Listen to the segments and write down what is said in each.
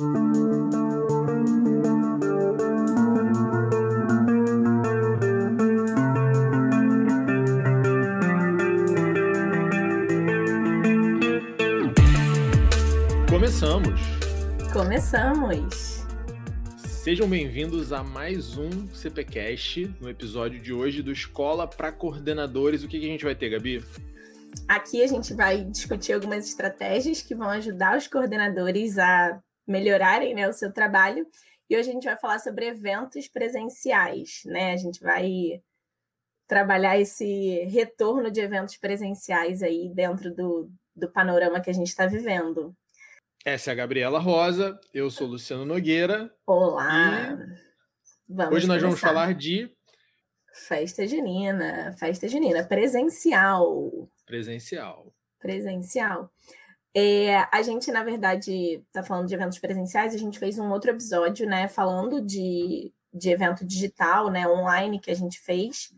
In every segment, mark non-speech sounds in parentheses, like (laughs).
Começamos! Começamos! Sejam bem-vindos a mais um CPCast, no episódio de hoje do Escola para Coordenadores. O que, que a gente vai ter, Gabi? Aqui a gente vai discutir algumas estratégias que vão ajudar os coordenadores a melhorarem né, o seu trabalho. E hoje a gente vai falar sobre eventos presenciais, né? A gente vai trabalhar esse retorno de eventos presenciais aí dentro do, do panorama que a gente está vivendo. Essa é a Gabriela Rosa, eu sou Luciano Nogueira. Olá! Vamos hoje nós começar. vamos falar de festa junina, festa junina presencial. Presencial. Presencial. É, a gente, na verdade, está falando de eventos presenciais, a gente fez um outro episódio, né, falando de, de evento digital, né, online que a gente fez.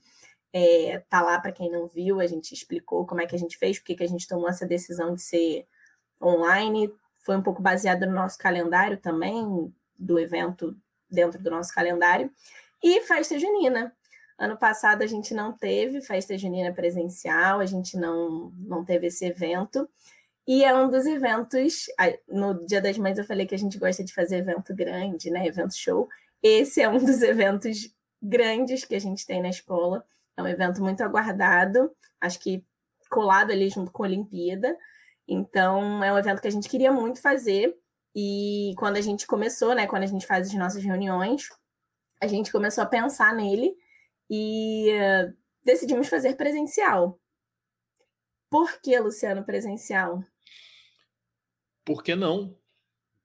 É, tá lá para quem não viu, a gente explicou como é que a gente fez, porque que a gente tomou essa decisão de ser online. Foi um pouco baseado no nosso calendário também, do evento dentro do nosso calendário. E festa junina. Ano passado a gente não teve festa junina presencial, a gente não, não teve esse evento. E é um dos eventos. No Dia das Mães eu falei que a gente gosta de fazer evento grande, né? Evento show. Esse é um dos (laughs) eventos grandes que a gente tem na escola. É um evento muito aguardado, acho que colado ali junto com a Olimpíada. Então, é um evento que a gente queria muito fazer. E quando a gente começou, né? Quando a gente faz as nossas reuniões, a gente começou a pensar nele e uh, decidimos fazer presencial. Por que, Luciano, presencial? Por que não?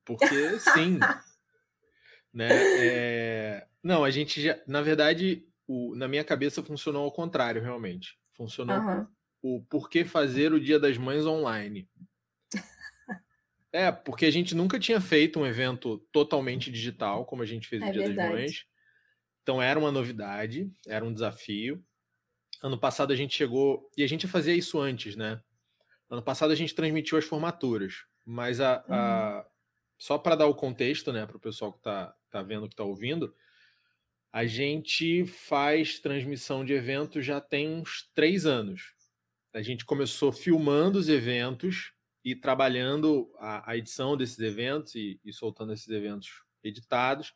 Porque (laughs) sim. né? É... Não, a gente já. Na verdade, o... na minha cabeça funcionou ao contrário, realmente. Funcionou uhum. o por que fazer o Dia das Mães online. É, porque a gente nunca tinha feito um evento totalmente digital, como a gente fez é o Dia verdade. das Mães. Então era uma novidade, era um desafio. Ano passado a gente chegou. E a gente fazia isso antes, né? Ano passado a gente transmitiu as formaturas, mas a, a... Uhum. só para dar o contexto, né, para o pessoal que está tá vendo, que está ouvindo, a gente faz transmissão de eventos já tem uns três anos. A gente começou filmando os eventos e trabalhando a, a edição desses eventos e, e soltando esses eventos editados.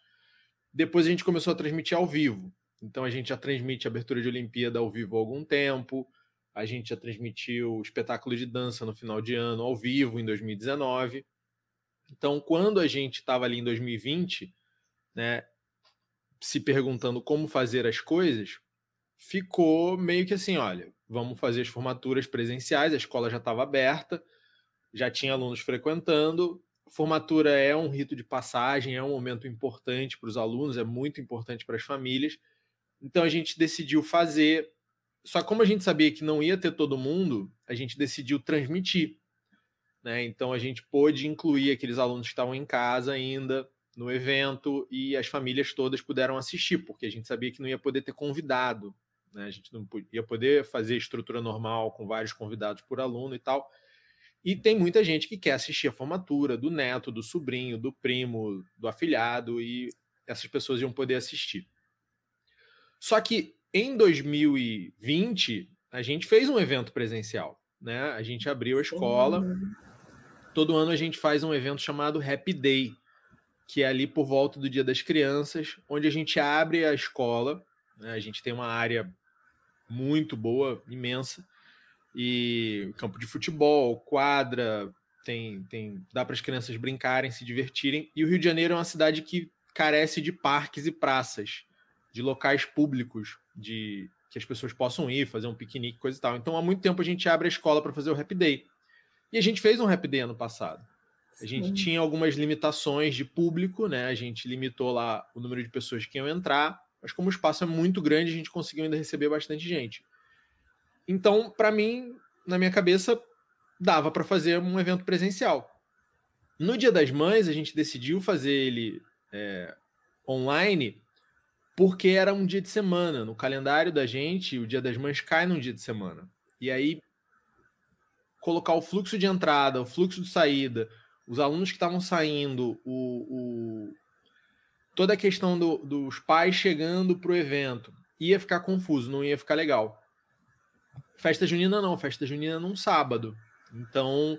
Depois a gente começou a transmitir ao vivo. Então a gente já transmite a abertura de Olimpíada ao vivo há algum tempo. A gente já transmitiu o espetáculo de dança no final de ano ao vivo em 2019. Então, quando a gente estava ali em 2020, né, se perguntando como fazer as coisas, ficou meio que assim, olha, vamos fazer as formaturas presenciais, a escola já estava aberta, já tinha alunos frequentando, formatura é um rito de passagem, é um momento importante para os alunos, é muito importante para as famílias. Então a gente decidiu fazer. Só como a gente sabia que não ia ter todo mundo, a gente decidiu transmitir. Né? Então a gente pôde incluir aqueles alunos que estavam em casa ainda no evento e as famílias todas puderam assistir, porque a gente sabia que não ia poder ter convidado. Né? A gente não ia poder fazer estrutura normal com vários convidados por aluno e tal. E tem muita gente que quer assistir a formatura do neto, do sobrinho, do primo, do afilhado, e essas pessoas iam poder assistir. Só que em 2020, a gente fez um evento presencial. Né? A gente abriu a escola. Uhum. Todo ano a gente faz um evento chamado Happy Day, que é ali por volta do Dia das Crianças, onde a gente abre a escola. Né? A gente tem uma área muito boa, imensa, e campo de futebol, quadra, tem, tem dá para as crianças brincarem, se divertirem. E o Rio de Janeiro é uma cidade que carece de parques e praças, de locais públicos, de que as pessoas possam ir, fazer um piquenique, coisa e tal. Então, há muito tempo a gente abre a escola para fazer o Happy Day. E a gente fez um Happy Day ano passado. A gente Sim. tinha algumas limitações de público, né? A gente limitou lá o número de pessoas que iam entrar, mas como o espaço é muito grande, a gente conseguiu ainda receber bastante gente. Então, para mim, na minha cabeça, dava para fazer um evento presencial. No Dia das Mães, a gente decidiu fazer ele é, online porque era um dia de semana. No calendário da gente, o Dia das Mães cai num dia de semana. E aí, colocar o fluxo de entrada, o fluxo de saída, os alunos que estavam saindo, o, o, toda a questão do, dos pais chegando para o evento, ia ficar confuso, não ia ficar legal. Festa junina não, festa junina num sábado. Então,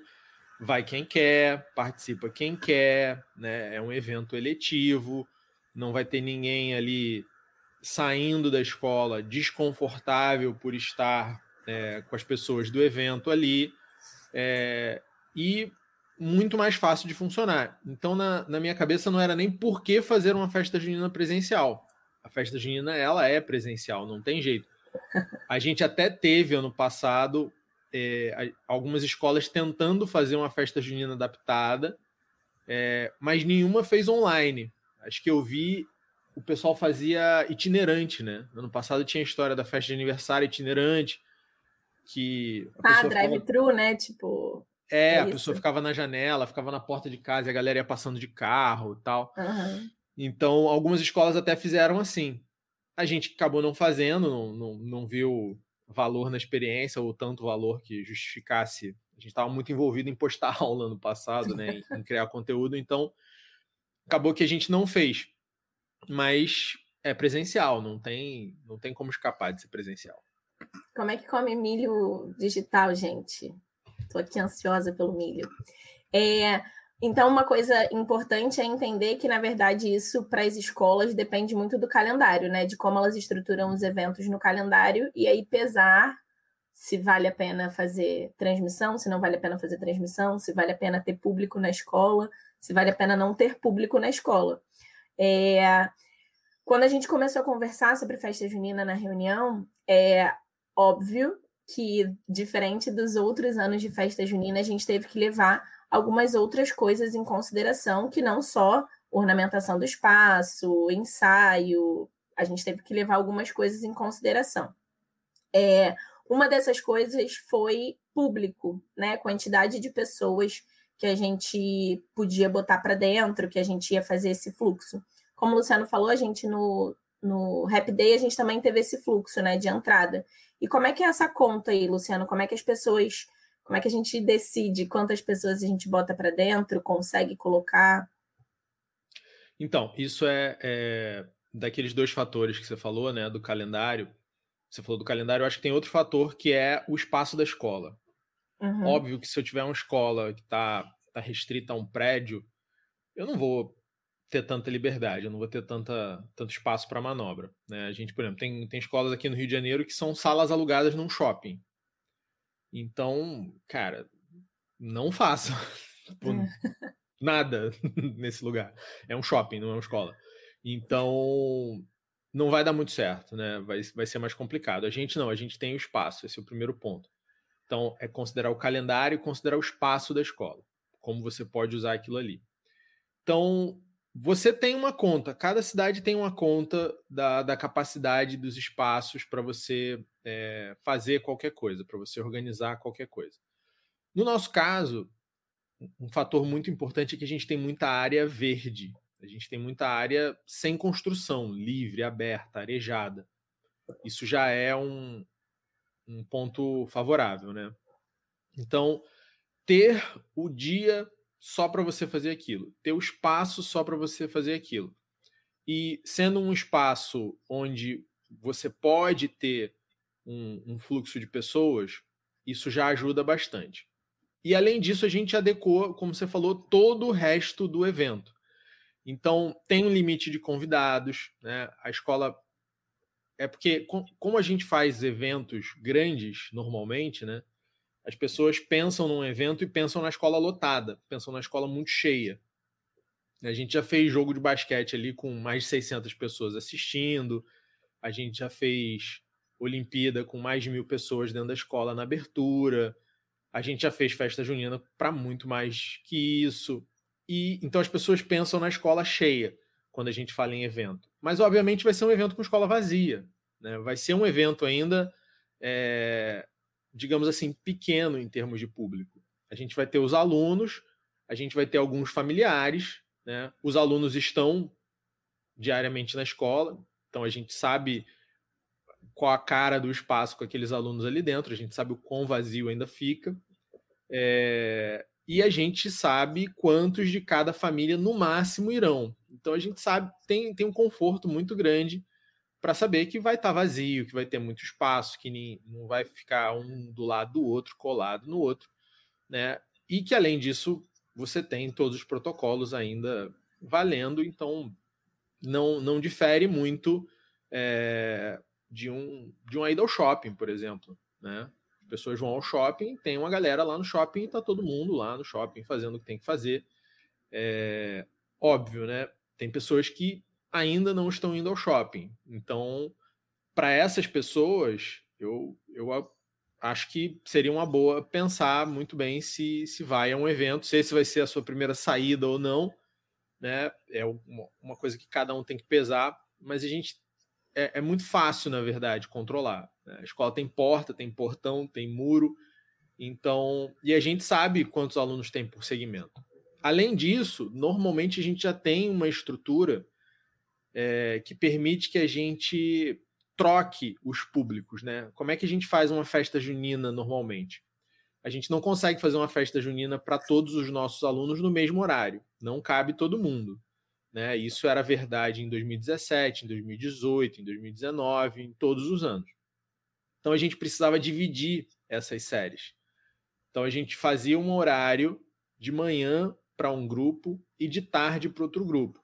vai quem quer, participa quem quer, né? É um evento eletivo, não vai ter ninguém ali saindo da escola desconfortável por estar é, com as pessoas do evento ali. É, e muito mais fácil de funcionar. Então, na, na minha cabeça, não era nem por que fazer uma festa junina presencial. A festa junina, ela é presencial, não tem jeito. A gente até teve, ano passado, é, algumas escolas tentando fazer uma festa junina adaptada, é, mas nenhuma fez online. Acho que eu vi o pessoal fazia itinerante, né? Ano passado tinha a história da festa de aniversário itinerante, que... ah, drive-thru, ficava... né? Tipo... É, é a pessoa ficava na janela, ficava na porta de casa e a galera ia passando de carro e tal. Uhum. Então, algumas escolas até fizeram assim. A gente acabou não fazendo, não, não, não viu valor na experiência ou tanto valor que justificasse. A gente estava muito envolvido em postar (laughs) aula no passado, né, em criar conteúdo, então acabou que a gente não fez. Mas é presencial, não tem, não tem como escapar de ser presencial. Como é que come milho digital, gente? Estou aqui ansiosa pelo milho. É, então, uma coisa importante é entender que, na verdade, isso para as escolas depende muito do calendário, né? De como elas estruturam os eventos no calendário e aí pesar se vale a pena fazer transmissão, se não vale a pena fazer transmissão, se vale a pena ter público na escola, se vale a pena não ter público na escola. É, quando a gente começou a conversar sobre festa junina na reunião, é óbvio que, diferente dos outros anos de festa junina, a gente teve que levar algumas outras coisas em consideração, que não só ornamentação do espaço, ensaio, a gente teve que levar algumas coisas em consideração. É, uma dessas coisas foi público, né? Quantidade de pessoas que a gente podia botar para dentro, que a gente ia fazer esse fluxo. Como o Luciano falou, a gente no, no Rap Day a gente também teve esse fluxo né, de entrada. E como é que é essa conta aí, Luciano? Como é que as pessoas. Como é que a gente decide quantas pessoas a gente bota para dentro, consegue colocar? Então, isso é, é, daqueles dois fatores que você falou, né? Do calendário. Você falou do calendário, eu acho que tem outro fator que é o espaço da escola. Uhum. Óbvio que se eu tiver uma escola que está tá restrita a um prédio, eu não vou ter tanta liberdade, eu não vou ter tanta, tanto espaço para manobra. Né? A gente, por exemplo, tem, tem escolas aqui no Rio de Janeiro que são salas alugadas num shopping. Então, cara, não faça (laughs) é. nada (laughs) nesse lugar. É um shopping, não é uma escola. Então, não vai dar muito certo, né? Vai, vai ser mais complicado. A gente não, a gente tem o espaço, esse é o primeiro ponto. Então, é considerar o calendário e considerar o espaço da escola, como você pode usar aquilo ali. Então, você tem uma conta, cada cidade tem uma conta da, da capacidade dos espaços para você é, fazer qualquer coisa, para você organizar qualquer coisa. No nosso caso, um fator muito importante é que a gente tem muita área verde, a gente tem muita área sem construção, livre, aberta, arejada. Isso já é um, um ponto favorável, né? Então, ter o dia só para você fazer aquilo, ter o espaço só para você fazer aquilo. E sendo um espaço onde você pode ter um, um, fluxo de pessoas, isso já ajuda bastante. E além disso, a gente adequou, como você falou, todo o resto do evento. Então, tem um limite de convidados, né? A escola. É porque, como a gente faz eventos grandes normalmente, né? As pessoas pensam num evento e pensam na escola lotada, pensam na escola muito cheia. A gente já fez jogo de basquete ali com mais de 600 pessoas assistindo, a gente já fez Olimpíada com mais de mil pessoas dentro da escola na abertura, a gente já fez festa junina para muito mais que isso. E então as pessoas pensam na escola cheia quando a gente fala em evento. Mas obviamente vai ser um evento com escola vazia, né? Vai ser um evento ainda é, digamos assim, pequeno em termos de público. A gente vai ter os alunos, a gente vai ter alguns familiares, né? Os alunos estão diariamente na escola, então a gente sabe qual a cara do espaço com aqueles alunos ali dentro, a gente sabe o quão vazio ainda fica. É... e a gente sabe quantos de cada família no máximo irão. Então a gente sabe, tem, tem um conforto muito grande para saber que vai estar tá vazio, que vai ter muito espaço, que nem, não vai ficar um do lado do outro, colado no outro, né? E que além disso, você tem todos os protocolos ainda valendo, então não, não difere muito é, de, um, de um ida ao shopping, por exemplo, né? As pessoas vão ao shopping, tem uma galera lá no shopping e tá todo mundo lá no shopping fazendo o que tem que fazer. É, óbvio, né? Tem pessoas que ainda não estão indo ao shopping. Então, para essas pessoas, eu, eu acho que seria uma boa pensar muito bem se, se vai a um evento, se esse vai ser a sua primeira saída ou não. Né? É uma, coisa que cada um tem que pesar, mas a gente é, é muito fácil, na verdade, controlar. Né? A escola tem porta, tem portão, tem muro, então e a gente sabe quantos alunos tem por segmento. Além disso, normalmente a gente já tem uma estrutura é, que permite que a gente troque os públicos, né? Como é que a gente faz uma festa junina normalmente? A gente não consegue fazer uma festa junina para todos os nossos alunos no mesmo horário. Não cabe todo mundo. Né? Isso era verdade em 2017, em 2018, em 2019, em todos os anos. Então a gente precisava dividir essas séries. Então a gente fazia um horário de manhã para um grupo e de tarde para outro grupo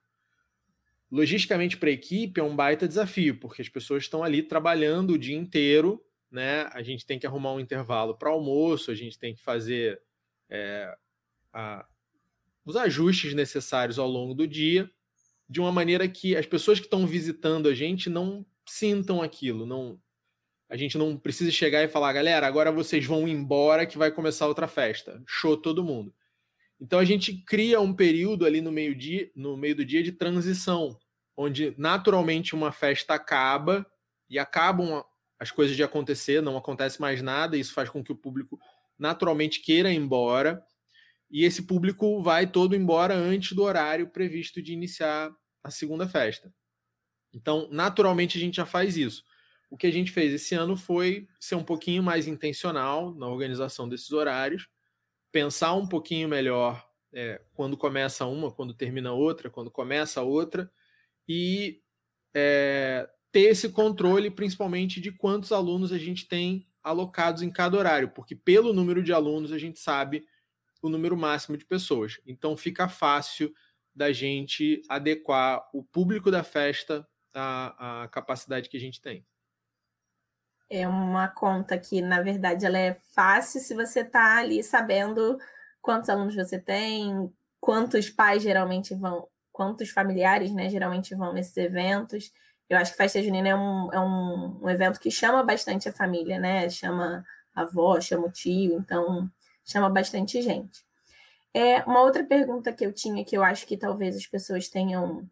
logisticamente para a equipe é um baita desafio, porque as pessoas estão ali trabalhando o dia inteiro, né? A gente tem que arrumar um intervalo para almoço, a gente tem que fazer é, a, os ajustes necessários ao longo do dia, de uma maneira que as pessoas que estão visitando a gente não sintam aquilo, não a gente não precisa chegar e falar, galera, agora vocês vão embora que vai começar outra festa. Show todo mundo. Então a gente cria um período ali no meio dia, no meio do dia de transição, onde naturalmente uma festa acaba e acabam as coisas de acontecer, não acontece mais nada, isso faz com que o público naturalmente queira ir embora, e esse público vai todo embora antes do horário previsto de iniciar a segunda festa. Então, naturalmente a gente já faz isso. O que a gente fez esse ano foi ser um pouquinho mais intencional na organização desses horários pensar um pouquinho melhor é, quando começa uma, quando termina outra, quando começa outra, e é, ter esse controle, principalmente, de quantos alunos a gente tem alocados em cada horário, porque pelo número de alunos a gente sabe o número máximo de pessoas. Então fica fácil da gente adequar o público da festa à, à capacidade que a gente tem é uma conta que, na verdade, ela é fácil se você está ali sabendo quantos alunos você tem, quantos pais geralmente vão, quantos familiares, né, geralmente vão nesses eventos. Eu acho que festa junina é um, é um, um evento que chama bastante a família, né? Chama a avó, chama o tio, então chama bastante gente. É, uma outra pergunta que eu tinha, que eu acho que talvez as pessoas tenham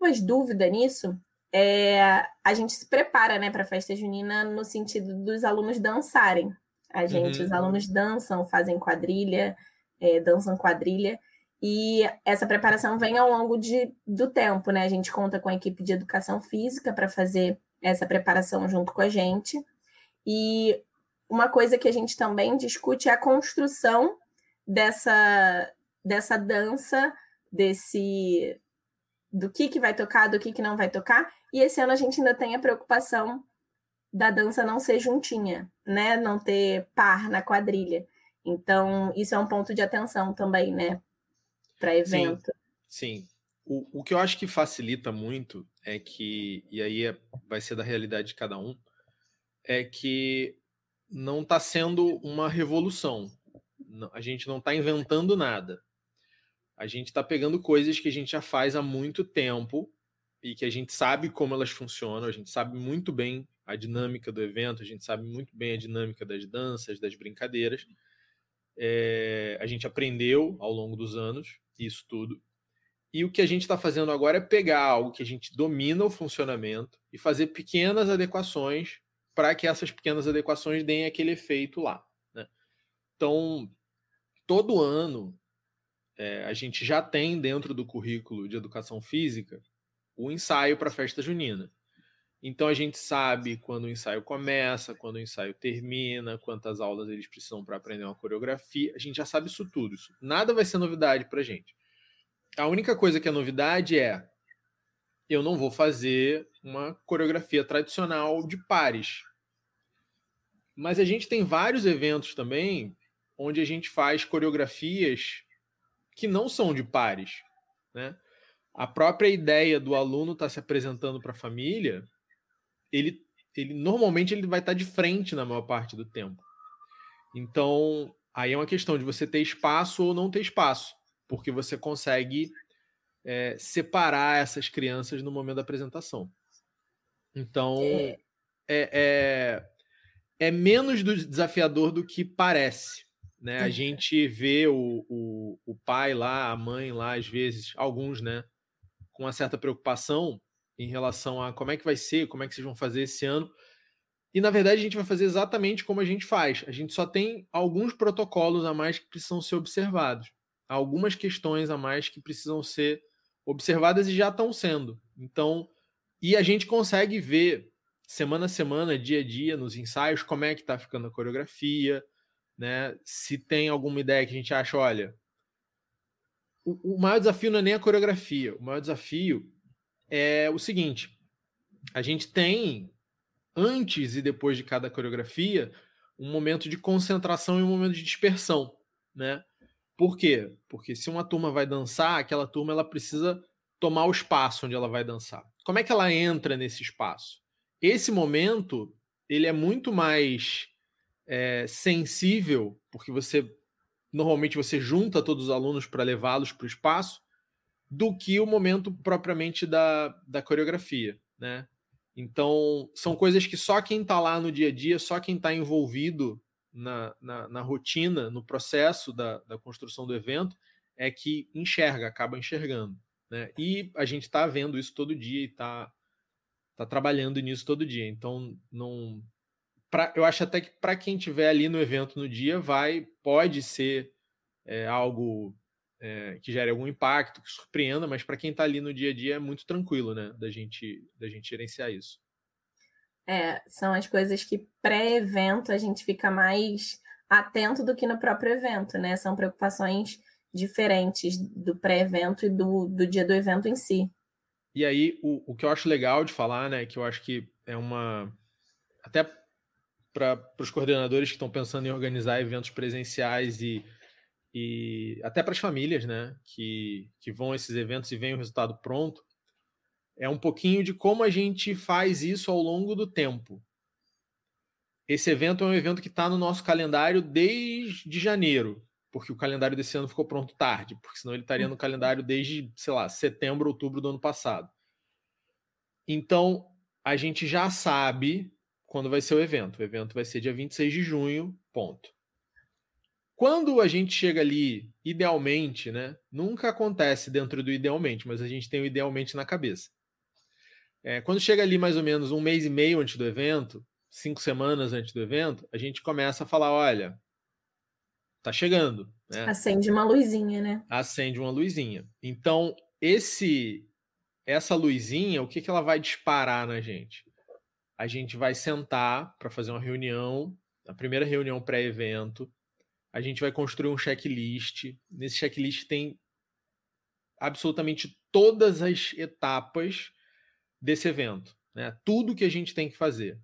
umas dúvida nisso, é, a gente se prepara né, para a festa junina no sentido dos alunos dançarem. A gente, uhum. os alunos dançam, fazem quadrilha, é, dançam quadrilha, e essa preparação vem ao longo de, do tempo, né? A gente conta com a equipe de educação física para fazer essa preparação junto com a gente. E uma coisa que a gente também discute é a construção dessa, dessa dança, desse do que, que vai tocar, do que, que não vai tocar. E esse ano a gente ainda tem a preocupação da dança não ser juntinha, né? Não ter par na quadrilha. Então, isso é um ponto de atenção também, né? Para evento. Sim. sim. O, o que eu acho que facilita muito é que, e aí é, vai ser da realidade de cada um, é que não está sendo uma revolução. A gente não está inventando nada. A gente está pegando coisas que a gente já faz há muito tempo e que a gente sabe como elas funcionam, a gente sabe muito bem a dinâmica do evento, a gente sabe muito bem a dinâmica das danças, das brincadeiras. É, a gente aprendeu ao longo dos anos isso tudo. E o que a gente está fazendo agora é pegar algo que a gente domina o funcionamento e fazer pequenas adequações para que essas pequenas adequações deem aquele efeito lá. Né? Então, todo ano é, a gente já tem dentro do currículo de educação física o ensaio para a festa junina. Então a gente sabe quando o ensaio começa, quando o ensaio termina, quantas aulas eles precisam para aprender uma coreografia. A gente já sabe isso tudo. Isso. Nada vai ser novidade para gente. A única coisa que é novidade é eu não vou fazer uma coreografia tradicional de pares. Mas a gente tem vários eventos também onde a gente faz coreografias que não são de pares, né? A própria ideia do aluno estar tá se apresentando para a família ele, ele normalmente ele vai estar de frente na maior parte do tempo. Então, aí é uma questão de você ter espaço ou não ter espaço, porque você consegue é, separar essas crianças no momento da apresentação. Então, é, é, é, é menos desafiador do que parece. Né? A gente vê o, o, o pai lá, a mãe lá, às vezes, alguns, né, uma certa preocupação, em relação a como é que vai ser, como é que vocês vão fazer esse ano. E na verdade a gente vai fazer exatamente como a gente faz. A gente só tem alguns protocolos a mais que precisam ser observados. Algumas questões a mais que precisam ser observadas e já estão sendo. Então, e a gente consegue ver semana a semana, dia a dia, nos ensaios, como é que está ficando a coreografia, né? Se tem alguma ideia que a gente acha, olha, o, o maior desafio não é nem a coreografia, o maior desafio é o seguinte: a gente tem, antes e depois de cada coreografia, um momento de concentração e um momento de dispersão, né? Por quê? Porque se uma turma vai dançar, aquela turma ela precisa tomar o espaço onde ela vai dançar. Como é que ela entra nesse espaço? Esse momento ele é muito mais é, sensível, porque você normalmente você junta todos os alunos para levá-los para o espaço, do que o momento propriamente da, da coreografia, né? Então, são coisas que só quem está lá no dia a dia, só quem está envolvido na, na, na, rotina, no processo da, da construção do evento, é que enxerga, acaba enxergando. Né? E a gente está vendo isso todo dia e está tá trabalhando nisso todo dia. Então, não. Pra, eu acho até que para quem estiver ali no evento no dia, vai, pode ser é, algo é, que gere algum impacto, que surpreenda, mas para quem está ali no dia a dia é muito tranquilo, né? Da gente, da gente gerenciar isso. É, são as coisas que pré-evento a gente fica mais atento do que no próprio evento, né? São preocupações diferentes do pré-evento e do, do dia do evento em si. E aí, o, o que eu acho legal de falar, né? Que eu acho que é uma. Até para os coordenadores que estão pensando em organizar eventos presenciais e e até para as famílias, né, que, que vão a esses eventos e veem o resultado pronto, é um pouquinho de como a gente faz isso ao longo do tempo. Esse evento é um evento que está no nosso calendário desde janeiro, porque o calendário desse ano ficou pronto tarde, porque senão ele estaria no calendário desde, sei lá, setembro, outubro do ano passado. Então, a gente já sabe quando vai ser o evento. O evento vai ser dia 26 de junho, ponto. Quando a gente chega ali, idealmente, né? Nunca acontece dentro do idealmente, mas a gente tem o idealmente na cabeça. É, quando chega ali mais ou menos um mês e meio antes do evento, cinco semanas antes do evento, a gente começa a falar: olha, tá chegando. Né? Acende uma luzinha, né? Acende uma luzinha. Então, esse essa luzinha, o que, que ela vai disparar na gente? A gente vai sentar para fazer uma reunião, a primeira reunião pré-evento, a gente vai construir um checklist. Nesse checklist tem absolutamente todas as etapas desse evento, né? Tudo que a gente tem que fazer.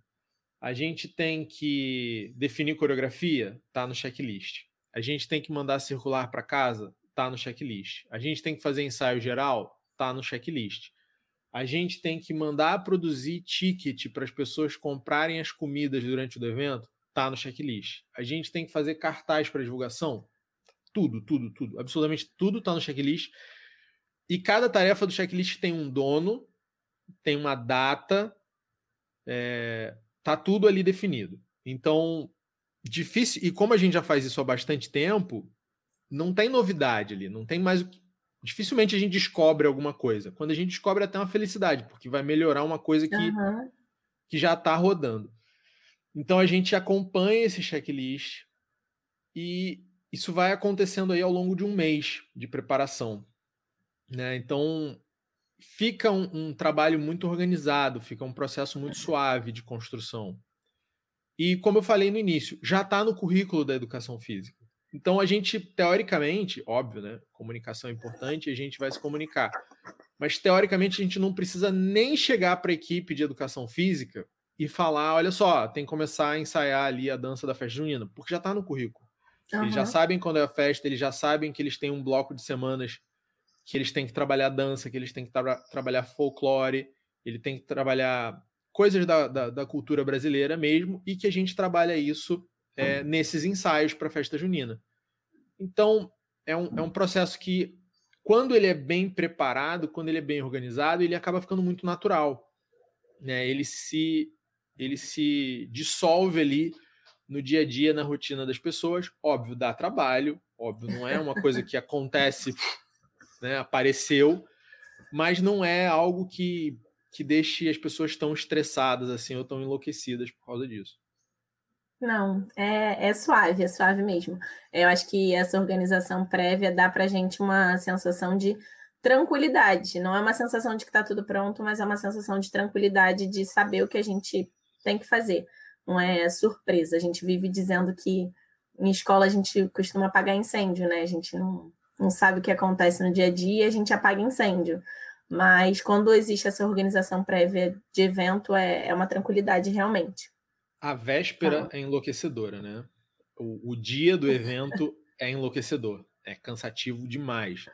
A gente tem que definir coreografia, tá no checklist. A gente tem que mandar circular para casa, tá no checklist. A gente tem que fazer ensaio geral, tá no checklist. A gente tem que mandar produzir ticket para as pessoas comprarem as comidas durante o evento, tá no checklist. A gente tem que fazer cartaz para divulgação. Tudo, tudo, tudo. Absolutamente tudo está no checklist. E cada tarefa do checklist tem um dono, tem uma data, é, tá tudo ali definido. Então, difícil. E como a gente já faz isso há bastante tempo, não tem novidade ali, não tem mais o que. Dificilmente a gente descobre alguma coisa. Quando a gente descobre, é até uma felicidade, porque vai melhorar uma coisa que, uhum. que já está rodando. Então a gente acompanha esse checklist e isso vai acontecendo aí ao longo de um mês de preparação. Né? Então fica um, um, trabalho muito organizado, fica um processo muito suave de construção. E como eu falei no início, já está no currículo da educação física. Então a gente, teoricamente, óbvio, né? Comunicação é importante e a gente vai se comunicar. Mas teoricamente a gente não precisa nem chegar para a equipe de educação física e falar: olha só, tem que começar a ensaiar ali a dança da festa junina, porque já está no currículo. Uhum. Eles já sabem quando é a festa, eles já sabem que eles têm um bloco de semanas que eles têm que trabalhar dança, que eles têm que tra trabalhar folclore, ele tem que trabalhar coisas da, da, da, cultura brasileira mesmo, e que a gente trabalha isso é, nesses ensaios para a festa junina. Então, é um, é um processo que, quando ele é bem preparado, quando ele é bem organizado, ele acaba ficando muito natural. Né? Ele, se, ele se dissolve ali no dia a dia, na rotina das pessoas. Óbvio, dá trabalho, óbvio, não é uma coisa que acontece (laughs) né? Apareceu, mas não é algo que, que deixe as pessoas tão estressadas assim ou tão enlouquecidas por causa disso. Não, é, é suave, é suave mesmo. Eu acho que essa organização prévia dá para gente uma sensação de tranquilidade. Não é uma sensação de que está tudo pronto, mas é uma sensação de tranquilidade de saber o que a gente tem que fazer. Não é surpresa. A gente vive dizendo que em escola a gente costuma apagar incêndio, né? A gente não, não sabe o que acontece no dia a dia, a gente apaga incêndio. Mas quando existe essa organização prévia de evento, é, é uma tranquilidade realmente. A véspera ah. é enlouquecedora, né? O, o dia do evento (laughs) é enlouquecedor, é cansativo demais.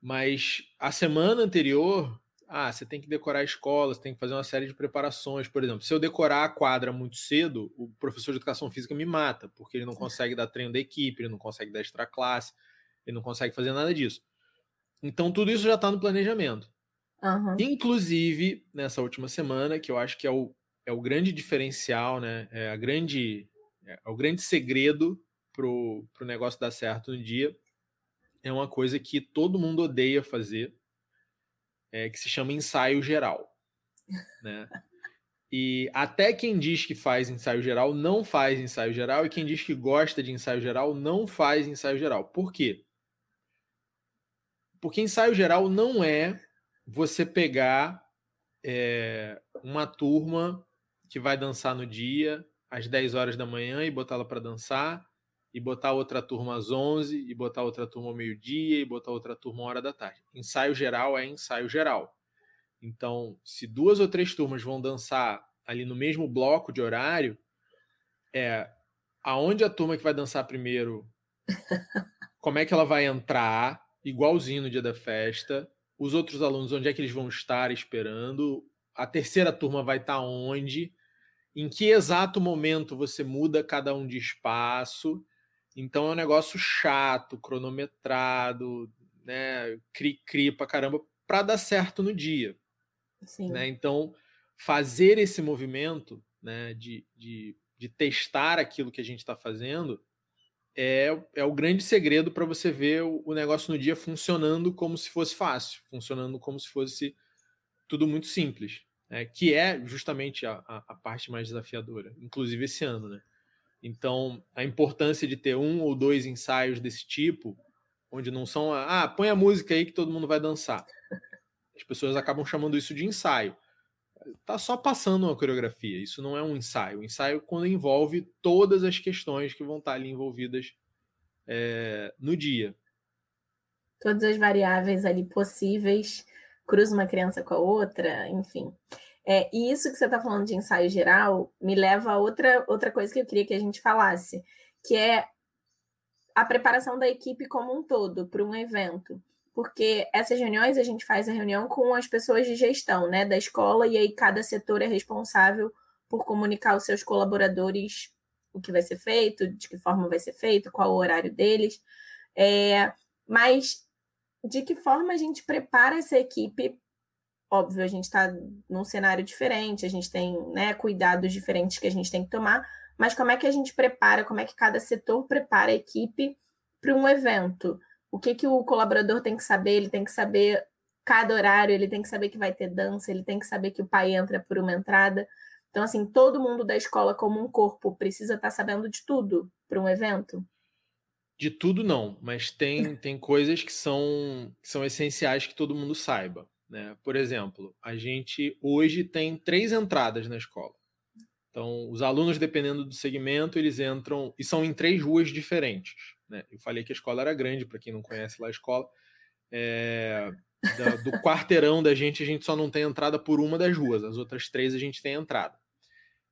Mas a semana anterior, ah, você tem que decorar a escola, você tem que fazer uma série de preparações. Por exemplo, se eu decorar a quadra muito cedo, o professor de educação física me mata, porque ele não consegue dar treino da equipe, ele não consegue dar extra classe. Ele não consegue fazer nada disso. Então, tudo isso já está no planejamento. Uhum. Inclusive, nessa última semana, que eu acho que é o, é o grande diferencial, né? É, a grande, é o grande segredo para o negócio dar certo no dia. É uma coisa que todo mundo odeia fazer, é, que se chama ensaio geral. Né? E até quem diz que faz ensaio geral não faz ensaio geral, e quem diz que gosta de ensaio geral não faz ensaio geral. Por quê? Porque ensaio geral não é você pegar é, uma turma que vai dançar no dia às 10 horas da manhã e botá-la para dançar, e botar outra turma às 11, e botar outra turma ao meio-dia, e botar outra turma à hora da tarde. Ensaio geral é ensaio geral. Então, se duas ou três turmas vão dançar ali no mesmo bloco de horário, é aonde a turma que vai dançar primeiro, (laughs) como é que ela vai entrar, igualzinho no dia da festa. Os outros alunos, onde é que eles vão estar esperando? A terceira turma vai estar onde? Em que exato momento você muda cada um de espaço? Então é um negócio chato, cronometrado, né? Cri-cri pra caramba, para dar certo no dia. Né? Então, fazer esse movimento né, de, de, de testar aquilo que a gente está fazendo é, é o grande segredo para você ver o, o, negócio no dia funcionando como se fosse fácil, funcionando como se fosse tudo muito simples, né? que é justamente a, a, a, parte mais desafiadora, inclusive esse ano. Né? Então, a importância de ter um ou dois ensaios desse tipo, onde não são, ah, põe a música aí que todo mundo vai dançar. As pessoas acabam chamando isso de ensaio tá só passando uma coreografia. Isso não é um ensaio. O ensaio quando envolve todas as questões que vão estar ali envolvidas é, no dia. Todas as variáveis ali possíveis, cruza uma criança com a outra, enfim. É, e isso que você está falando de ensaio geral me leva a outra, outra coisa que eu queria que a gente falasse, que é a preparação da equipe como um todo para um evento porque essas reuniões a gente faz a reunião com as pessoas de gestão, né, da escola, e aí cada setor é responsável por comunicar aos seus colaboradores o que vai ser feito, de que forma vai ser feito, qual o horário deles. É, mas de que forma a gente prepara essa equipe? Óbvio, a gente está num cenário diferente, a gente tem né, cuidados diferentes que a gente tem que tomar, mas como é que a gente prepara, como é que cada setor prepara a equipe para um evento? o que, que o colaborador tem que saber, ele tem que saber cada horário, ele tem que saber que vai ter dança, ele tem que saber que o pai entra por uma entrada. Então, assim, todo mundo da escola, como um corpo, precisa estar tá sabendo de tudo para um evento? De tudo não, mas tem, tem coisas que são, que são essenciais que todo mundo saiba. Né? Por exemplo, a gente hoje tem três entradas na escola. Então, os alunos, dependendo do segmento, eles entram e são em três ruas diferentes. Né? Eu falei que a escola era grande, para quem não conhece lá a escola. É, da, do quarteirão da gente, a gente só não tem entrada por uma das ruas, as outras três a gente tem entrada.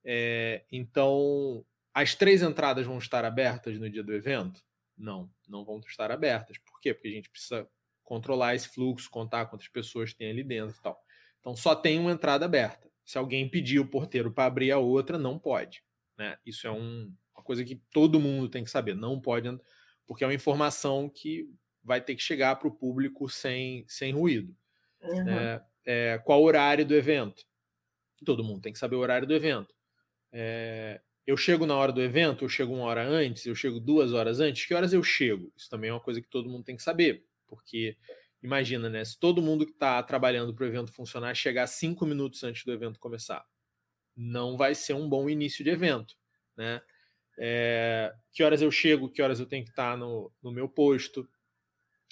É, então, as três entradas vão estar abertas no dia do evento? Não, não vão estar abertas. Por quê? Porque a gente precisa controlar esse fluxo, contar quantas pessoas tem ali dentro e tal. Então, só tem uma entrada aberta. Se alguém pedir o porteiro para abrir a outra, não pode. Né? Isso é um, uma coisa que todo mundo tem que saber. Não pode, porque é uma informação que vai ter que chegar para o público sem, sem ruído. Uhum. É, é, qual o horário do evento? Todo mundo tem que saber o horário do evento. É, eu chego na hora do evento, eu chego uma hora antes, eu chego duas horas antes, que horas eu chego? Isso também é uma coisa que todo mundo tem que saber, porque imagina, né? Se todo mundo que está trabalhando para o evento funcionar chegar cinco minutos antes do evento começar, não vai ser um bom início de evento, né? É, que horas eu chego, que horas eu tenho que estar tá no, no meu posto,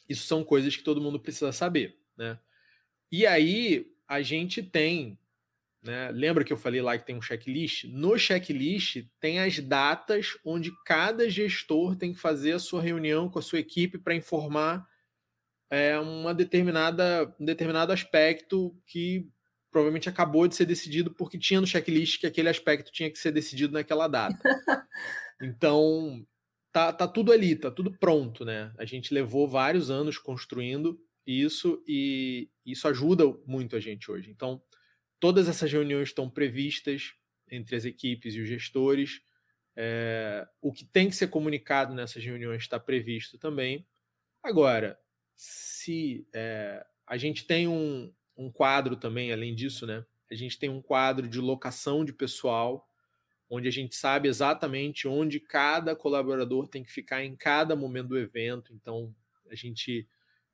isso são coisas que todo mundo precisa saber, né? E aí a gente tem, né? Lembra que eu falei lá que tem um checklist? No checklist tem as datas onde cada gestor tem que fazer a sua reunião com a sua equipe para informar é, uma determinada, um determinado aspecto que provavelmente acabou de ser decidido porque tinha no checklist que aquele aspecto tinha que ser decidido naquela data. (laughs) Então, tá, tá tudo ali, tá tudo pronto, né? A gente levou vários anos construindo isso e isso ajuda muito a gente hoje. Então, todas essas reuniões estão previstas entre as equipes e os gestores. É, o que tem que ser comunicado nessas reuniões está previsto também. Agora, se é, a gente tem um, um quadro também, além disso, né? A gente tem um quadro de locação de pessoal onde a gente sabe exatamente onde cada colaborador tem que ficar em cada momento do evento. Então, a gente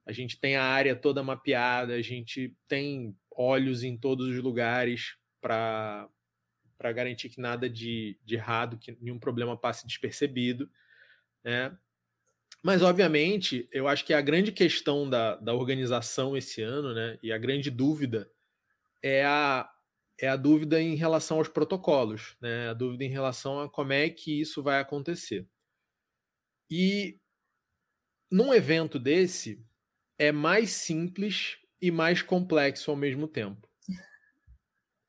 a gente tem a área toda mapeada, a gente tem olhos em todos os lugares para para garantir que nada de, de errado, que nenhum problema passe despercebido, né? Mas, obviamente, eu acho que a grande questão da, da organização esse ano, né, e a grande dúvida é a, é a dúvida em relação aos protocolos, né? A dúvida em relação a como é que isso vai acontecer. E num evento desse é mais simples e mais complexo ao mesmo tempo.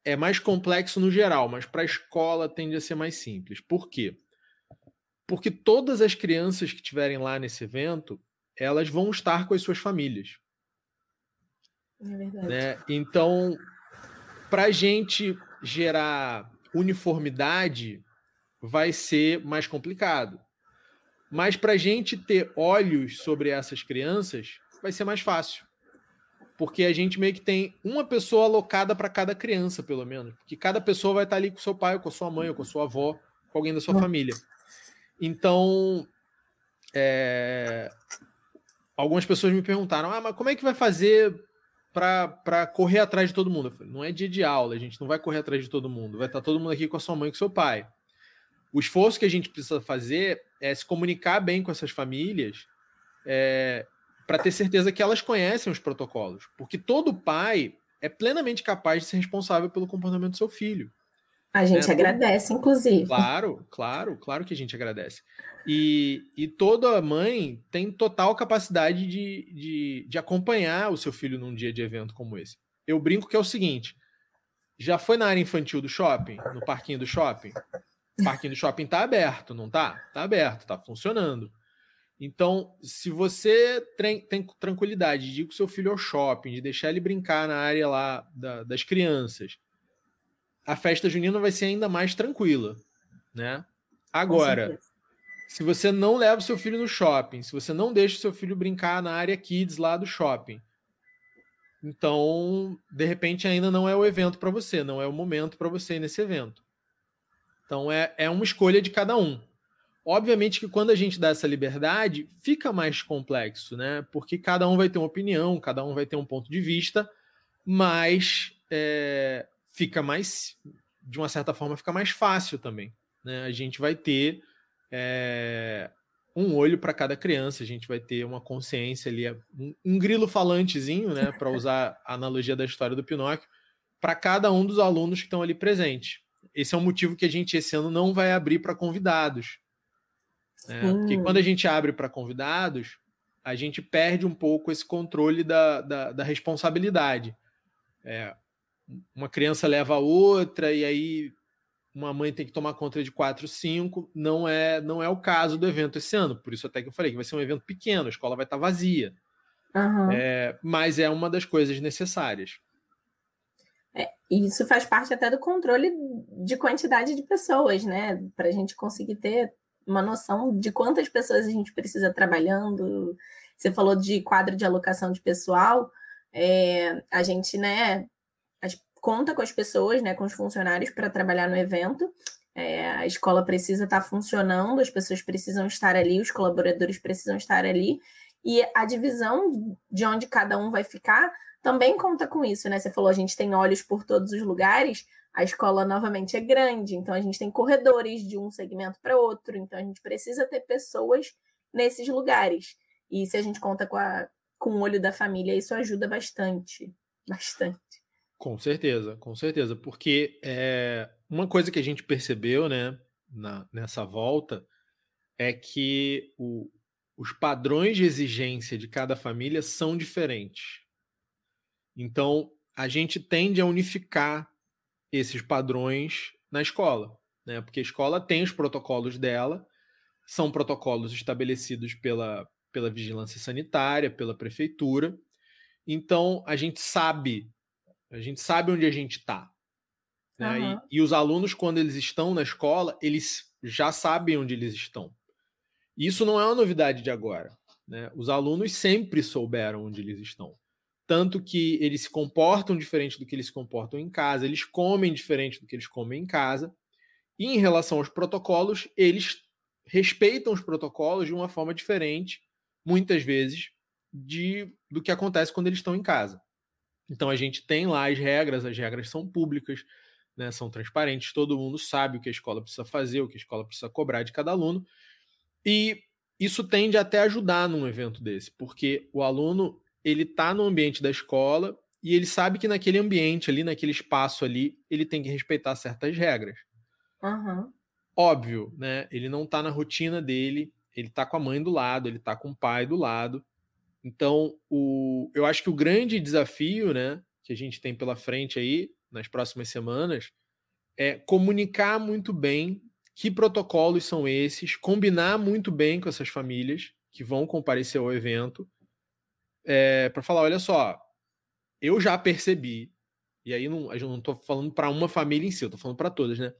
É mais complexo no geral, mas para a escola tende a ser mais simples. Por quê? Porque todas as crianças que estiverem lá nesse evento, elas vão estar com as suas famílias. É verdade. Né? Então, para a gente gerar uniformidade, vai ser mais complicado. Mas para a gente ter olhos sobre essas crianças, vai ser mais fácil. Porque a gente meio que tem uma pessoa alocada para cada criança, pelo menos. Porque cada pessoa vai estar ali com seu pai, ou com a sua mãe, ou com a sua avó, com alguém da sua família. Então, é... algumas pessoas me perguntaram: ah, mas como é que vai fazer para correr atrás de todo mundo. Falei, não é dia de aula, a gente não vai correr atrás de todo mundo. Vai estar todo mundo aqui com a sua mãe e com seu pai. O esforço que a gente precisa fazer é se comunicar bem com essas famílias é, para ter certeza que elas conhecem os protocolos. Porque todo pai é plenamente capaz de ser responsável pelo comportamento do seu filho. A gente né? agradece, inclusive. Claro, claro, claro que a gente agradece. E, e toda mãe tem total capacidade de, de, de acompanhar o seu filho num dia de evento como esse. Eu brinco que é o seguinte: já foi na área infantil do shopping, no parquinho do shopping? O parquinho do shopping está aberto, não tá? Está aberto, está funcionando. Então, se você tem, tranquilidade de ir com seu filho ao shopping, de deixar ele brincar na área lá da, das crianças, a festa junina vai ser ainda mais tranquila, né? Agora, se você não leva o seu filho no shopping, se você não deixa o seu filho brincar na área kids lá do shopping, então, de repente, ainda não é o evento para você, não é o momento para você ir nesse evento. Então, é, é uma escolha de cada um. Obviamente que quando a gente dá essa liberdade, fica mais complexo, né? Porque cada um vai ter uma opinião, cada um vai ter um ponto de vista, mas é, fica mais, de uma certa forma, fica mais fácil também. Né? A gente vai ter é, um olho para cada criança. A gente vai ter uma consciência ali, um, um grilo falantezinho, né, para usar a analogia da história do Pinóquio, para cada um dos alunos que estão ali presentes. Esse é um motivo que a gente esse ano não vai abrir para convidados. Né? Porque quando a gente abre para convidados, a gente perde um pouco esse controle da, da, da responsabilidade. É, uma criança leva a outra e aí uma mãe tem que tomar conta de quatro, cinco. Não é, não é o caso do evento esse ano. Por isso até que eu falei que vai ser um evento pequeno, a escola vai estar vazia. Uhum. É, mas é uma das coisas necessárias. É, isso faz parte até do controle de quantidade de pessoas, né? Para a gente conseguir ter uma noção de quantas pessoas a gente precisa trabalhando. Você falou de quadro de alocação de pessoal. É, a gente, né, conta com as pessoas, né, com os funcionários para trabalhar no evento. É, a escola precisa estar tá funcionando, as pessoas precisam estar ali, os colaboradores precisam estar ali, e a divisão de onde cada um vai ficar também conta com isso, né? Você falou, a gente tem olhos por todos os lugares, a escola novamente é grande, então a gente tem corredores de um segmento para outro, então a gente precisa ter pessoas nesses lugares. E se a gente conta com, a, com o olho da família, isso ajuda bastante. Bastante. Com certeza, com certeza. Porque é, uma coisa que a gente percebeu né, na, nessa volta é que o, os padrões de exigência de cada família são diferentes. Então, a gente tende a unificar esses padrões na escola, né? Porque a escola tem os protocolos dela, são protocolos estabelecidos pela, pela vigilância sanitária, pela prefeitura. Então, a gente sabe a gente sabe onde a gente está. Né? Uhum. E, e, os alunos, quando eles estão na escola, eles já sabem onde eles estão. Isso não é uma novidade de agora. Né? Os alunos sempre souberam onde eles estão. Tanto que eles se comportam diferente do que eles se comportam em casa, eles comem diferente do que eles comem em casa. E em relação aos protocolos, eles respeitam os protocolos de uma forma diferente, muitas vezes, de, do que acontece quando eles estão em casa. Então a gente tem lá as regras, as regras são públicas, né, são transparentes, todo mundo sabe o que a escola precisa fazer, o que a escola precisa cobrar de cada aluno. E isso tende até a ajudar num evento desse, porque o aluno ele está no ambiente da escola e ele sabe que naquele ambiente ali, naquele espaço ali, ele tem que respeitar certas regras. Uhum. Óbvio, né? Ele não está na rotina dele, ele está com a mãe do lado, ele está com o pai do lado. Então, o, eu acho que o grande desafio né, que a gente tem pela frente aí, nas próximas semanas, é comunicar muito bem que protocolos são esses, combinar muito bem com essas famílias que vão comparecer ao evento, é, para falar: olha só, eu já percebi, e aí não, eu não estou falando para uma família em si, eu estou falando para todas, né?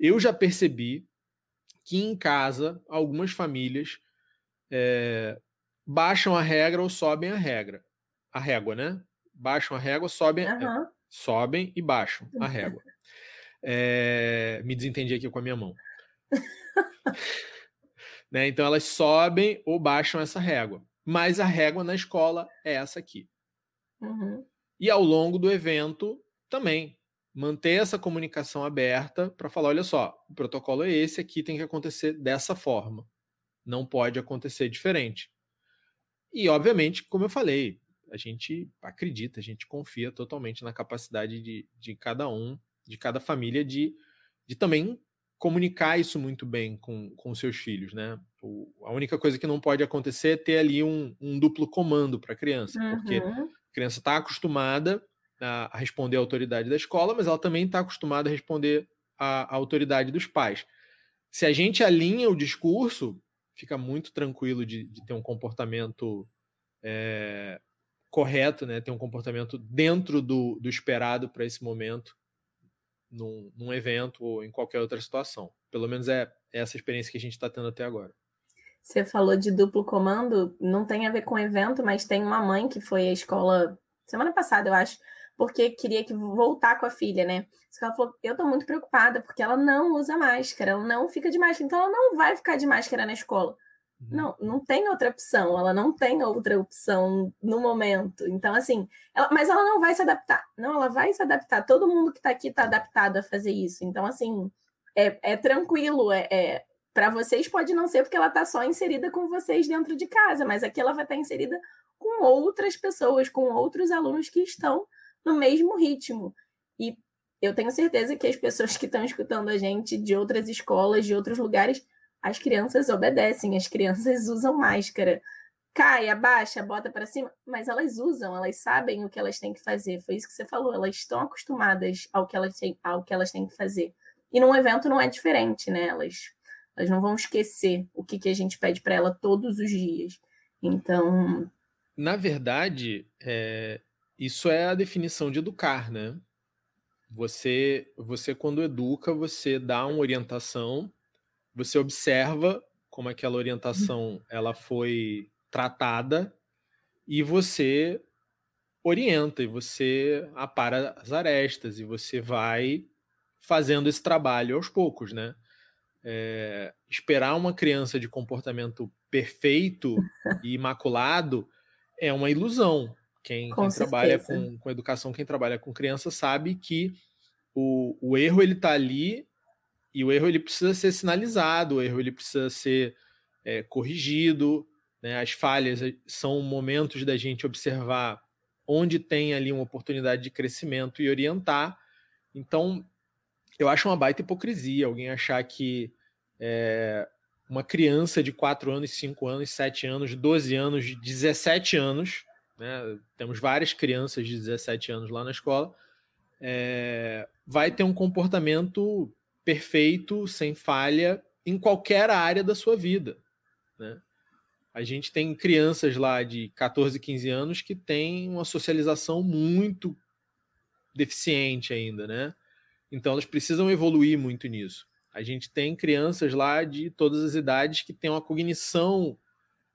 Eu já percebi que em casa algumas famílias é, baixam a regra ou sobem a regra. A régua, né? Baixam a régua, sobem, uhum. sobem e baixam a (laughs) régua. É, me desentendi aqui com a minha mão. (laughs) né? Então elas sobem ou baixam essa régua. Mas a régua na escola é essa aqui. Uhum. E ao longo do evento também manter essa comunicação aberta para falar, olha só, o protocolo é esse aqui, tem que acontecer dessa forma. Não pode acontecer diferente. E, obviamente, como eu falei, a gente acredita, a gente confia totalmente na capacidade de, de cada um, de cada família, de, de também comunicar isso muito bem com, com seus filhos, né? O, a única coisa que não pode acontecer é ter ali um, um duplo comando para a criança, uhum. porque a criança está acostumada a, a, responder à autoridade da escola, mas ela também está acostumada a responder à, à autoridade dos pais. Se a gente alinha o discurso, fica muito tranquilo de, de ter um comportamento é, correto, né? Ter um comportamento dentro do, do esperado para esse momento, num, num, evento ou em qualquer outra situação. Pelo menos é, é essa experiência que a gente está tendo até agora. Você falou de duplo comando, não tem a ver com evento, mas tem uma mãe que foi à escola semana passada, eu acho, porque queria que voltar com a filha, né? Só que ela falou: eu tô muito preocupada, porque ela não usa máscara, ela não fica de máscara, então ela não vai ficar de máscara na escola. Uhum. Não, não tem outra opção, ela não tem outra opção no momento. Então, assim, ela, mas ela não vai se adaptar. Não, ela vai se adaptar. Todo mundo que tá aqui tá adaptado a fazer isso. Então, assim, é, é tranquilo, é, é Para vocês pode não ser porque ela está só inserida com vocês dentro de casa, mas aqui ela vai estar tá inserida com outras pessoas, com outros alunos que estão no mesmo ritmo. E eu tenho certeza que as pessoas que estão escutando a gente de outras escolas, de outros lugares, as crianças obedecem, as crianças usam máscara. Cai, abaixa, bota para cima, mas elas usam, elas sabem o que elas têm que fazer. Foi isso que você falou, elas estão acostumadas ao que elas têm, ao que elas têm que fazer. E num evento não é diferente, né? Elas, elas não vão esquecer o que, que a gente pede para ela todos os dias. Então. Na verdade, é, isso é a definição de educar, né? Você, você quando educa, você dá uma orientação, você observa como aquela orientação ela foi tratada e você orienta e você apara as arestas e você vai fazendo esse trabalho aos poucos, né? É, esperar uma criança de comportamento perfeito (laughs) e imaculado é uma ilusão. Quem, quem trabalha com, com educação, quem trabalha com criança, sabe que o, o erro ele está ali e o erro ele precisa ser sinalizado, o erro ele precisa ser é, corrigido. Né? As falhas eh, são momentos da gente observar onde tem ali uma oportunidade de crescimento e orientar. Então, eu acho uma baita hipocrisia alguém achar que é, uma criança de 4 anos, 5 anos, 7 anos, 12 anos, 17 anos né? temos várias crianças de 17 anos lá na escola, é, vai ter um comportamento perfeito, sem falha, em qualquer área da sua vida. Né? A gente tem crianças lá de 14, 15 anos que têm uma socialização muito deficiente ainda, né? Então elas precisam evoluir muito nisso. A gente tem crianças lá de todas as idades que têm uma cognição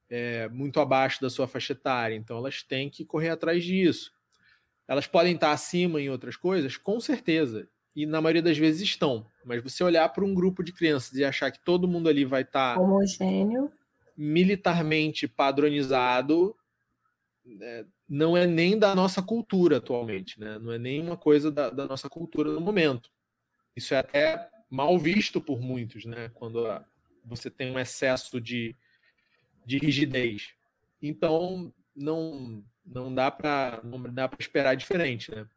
é, muito abaixo da sua faixa etária, então elas têm que correr atrás disso. Elas podem estar acima em outras coisas, com certeza, e na maioria das vezes estão. Mas você olhar para um grupo de crianças e achar que todo mundo ali vai estar homogêneo, militarmente padronizado, é, não é nem da nossa cultura atualmente, né? não é nem uma coisa da, da, nossa cultura no momento. Isso é até mal visto por muitos, né? quando a, você tem um excesso de de rigidez. Então, não, não dá para não dá para esperar diferente, né?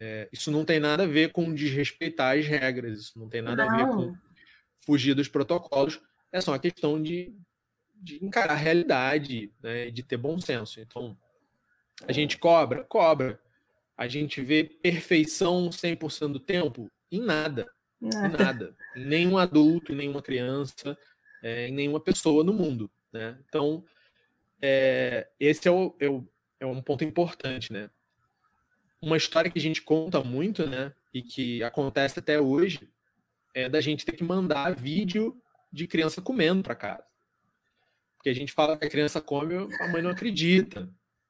É, isso não tem nada a ver com desrespeitar as regras, isso não tem nada não. a ver com fugir dos protocolos, é só uma questão de, de encarar a realidade, né, de ter bom senso. Então, a gente cobra? Cobra. A gente vê perfeição 100% do tempo? Em nada. Em nada. Em nenhum adulto, em nenhuma criança, é, em nenhuma pessoa no mundo. Né? Então, é, esse é, o, é, o, é um ponto importante. Né? Uma história que a gente conta muito né, e que acontece até hoje é da gente ter que mandar vídeo de criança comendo para casa. Porque a gente fala que a criança come, a mãe não acredita.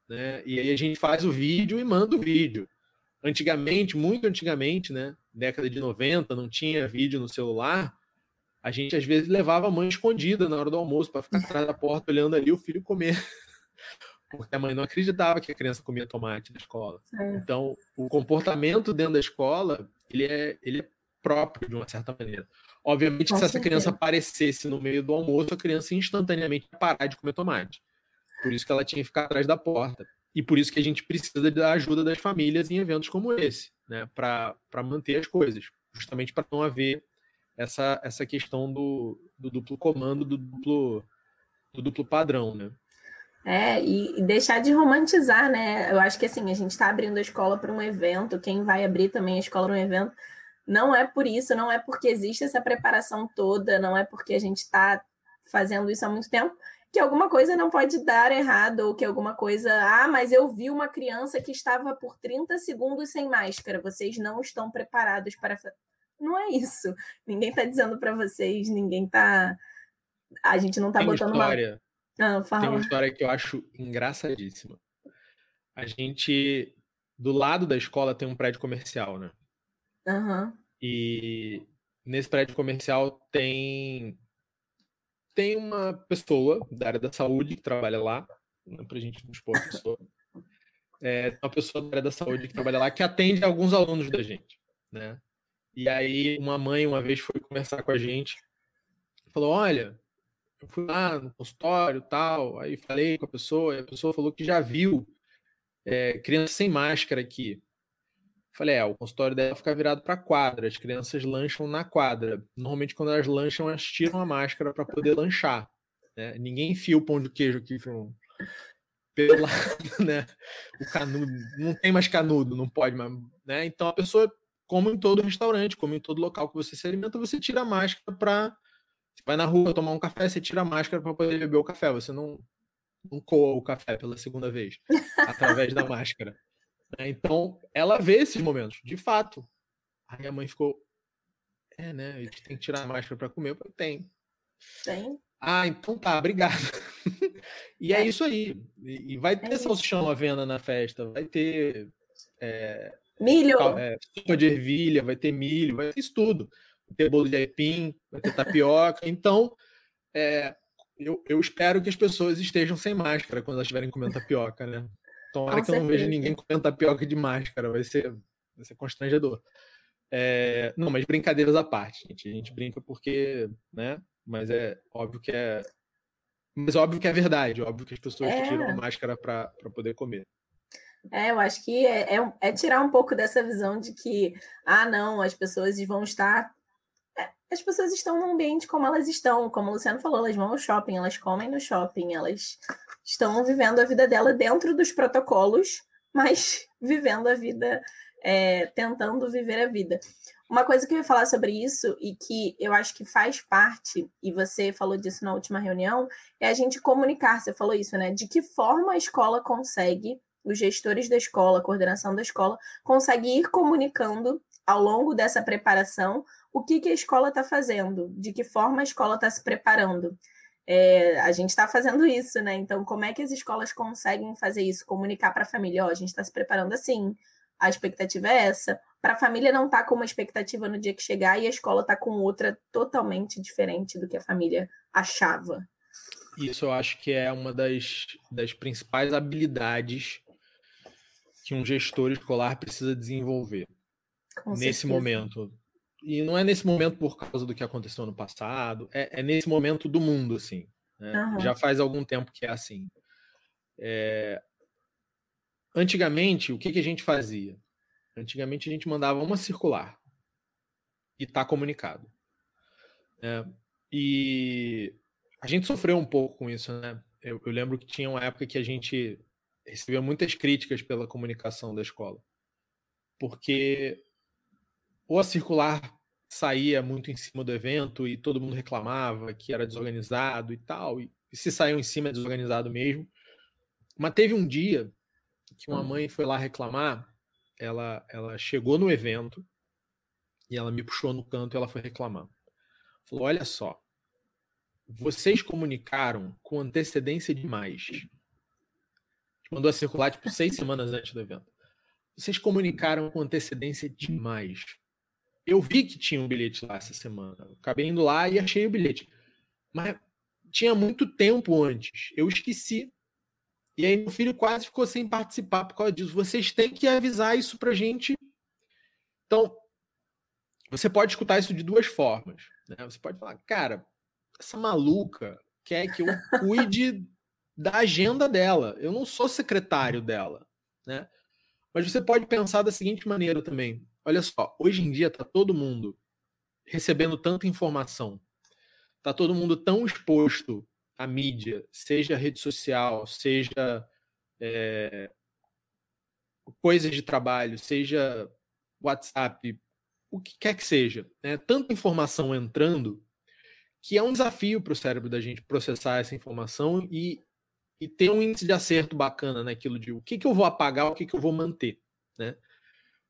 Né? E aí a gente faz o vídeo e manda o vídeo. Antigamente, muito antigamente, né? Década de 90, não tinha vídeo no celular a gente às vezes levava a mãe escondida na hora do almoço para ficar atrás da porta olhando ali o filho comer. (laughs) Porque a mãe não acreditava que a criança comia tomate na escola. É. Então, o comportamento dentro da escola, ele é, ele é próprio de uma certa maneira. Obviamente, se essa criança aparecesse no meio do almoço, a criança instantaneamente ia parar de comer tomate. Por isso que ela tinha que ficar atrás da porta. E por isso que a gente precisa da ajuda das famílias em eventos como esse, né? Para manter as coisas. Justamente para não haver essa, essa questão do, do duplo comando, do duplo, do duplo padrão, né? É, e deixar de romantizar, né? Eu acho que assim, a gente está abrindo a escola para um evento, quem vai abrir também a escola para um evento, não é por isso, não é porque existe essa preparação toda, não é porque a gente está fazendo isso há muito tempo, que alguma coisa não pode dar errado, ou que alguma coisa, ah, mas eu vi uma criança que estava por 30 segundos sem máscara, vocês não estão preparados para não é isso. Ninguém tá dizendo para vocês, ninguém tá. A gente não tá tem botando história. Uma... Ah, tem uma história que eu acho engraçadíssima. A gente. Do lado da escola tem um prédio comercial, né? Uhum. E nesse prédio comercial tem. Tem uma pessoa da área da saúde que trabalha lá. Não é pra gente não expor a pessoa. (laughs) É uma pessoa da área da saúde que trabalha lá que atende alguns alunos da gente, né? E aí uma mãe uma vez foi conversar com a gente falou: olha, eu fui lá no consultório tal, aí falei com a pessoa, e a pessoa falou que já viu é, criança sem máscara aqui. Falei, é, o consultório dela fica virado para quadra, as crianças lancham na quadra. Normalmente, quando elas lancham, elas tiram a máscara para poder lanchar. Né? Ninguém enfia o pão de queijo aqui pelo (laughs) lado, né? O canudo, não tem mais canudo, não pode mais, né? Então a pessoa, como em todo restaurante, como em todo local que você se alimenta, você tira a máscara para você vai na rua tomar um café, você tira a máscara para poder beber o café, você não não coa o café pela segunda vez (laughs) através da máscara. Né? Então, ela vê esses momentos, de fato. Aí a mãe ficou, é, né? A gente tem que tirar a máscara para comer. Eu falei, tem. Tem. Ah, então tá, obrigado. (laughs) e é, é, isso aí. E, vai ter é salsichão à venda na festa, vai ter. É, milho! É, sopa de ervilha, vai ter milho, vai ter isso tudo. Ter bolo de aipim, vai ter tapioca. Então, é, eu, eu espero que as pessoas estejam sem máscara quando elas estiverem comendo tapioca, né? Tomara Com que certeza. eu não veja ninguém comendo tapioca de máscara, vai ser, vai ser constrangedor. É, não, mas brincadeiras à parte, gente. A gente brinca porque, né? Mas é óbvio que é. Mas óbvio que é verdade, óbvio que as pessoas é. tiram a máscara para poder comer. É, eu acho que é, é, é, tirar um pouco dessa visão de que, ah, não, as pessoas vão estar. As pessoas estão no ambiente como elas estão, como o Luciano falou, elas vão ao shopping, elas comem no shopping, elas estão vivendo a vida dela dentro dos protocolos, mas (laughs) vivendo a vida, é, tentando viver a vida. Uma coisa que eu ia falar sobre isso e que eu acho que faz parte, e você falou disso na última reunião, é a gente comunicar. Você falou isso, né? De que forma a escola consegue, os gestores da escola, a coordenação da escola, consegue ir comunicando ao longo dessa preparação o que, que a escola está fazendo, de que forma a escola está se preparando. É, a gente está fazendo isso, né? Então, como é que as escolas conseguem fazer isso? Comunicar para a família, ó, oh, a gente está se preparando assim, a expectativa é essa, para a família não tá com uma expectativa no dia que chegar e a escola tá com outra totalmente diferente do que a família achava. Isso eu acho que é uma das, das principais habilidades que um gestor escolar precisa desenvolver com nesse certeza. momento. E não é nesse momento por causa do que aconteceu no passado, é, é nesse momento do mundo, assim. Né? Uhum. Já faz algum tempo que é assim. É... Antigamente, o que, que a gente fazia? Antigamente a gente mandava uma circular e tá comunicado. É, e a gente sofreu um pouco com isso, né? Eu, eu, lembro que tinha uma época que a gente recebia muitas críticas pela comunicação da escola, porque ou a circular saía muito em cima do evento e todo mundo reclamava que era desorganizado e tal, e, e se saiu em cima é desorganizado mesmo. Mas teve um dia que uma mãe foi lá reclamar ela, ela chegou no evento e ela me puxou no canto e ela foi reclamar. Falou: Olha só, vocês comunicaram com antecedência demais. Mandou a circular tipo seis semanas antes do evento. Vocês comunicaram com antecedência demais. Eu vi que tinha um bilhete lá essa semana. Acabei indo lá e achei o bilhete. Mas tinha muito tempo antes. Eu esqueci. E aí meu filho quase ficou sem participar por causa disso. Vocês têm que avisar isso pra gente. Então, você pode escutar isso de duas formas. Né? Você pode falar, cara, essa maluca quer que eu cuide da agenda dela. Eu não sou secretário dela. Né? Mas você pode pensar da seguinte maneira também. Olha só, hoje em dia tá todo mundo recebendo tanta informação. Tá todo mundo tão exposto a mídia, seja rede social, seja é, coisas de trabalho, seja WhatsApp, o que quer que seja, né? tanta informação entrando que é um desafio para o cérebro da gente processar essa informação e, e ter um índice de acerto bacana naquilo de o que, que eu vou apagar, o que, que eu vou manter. Né?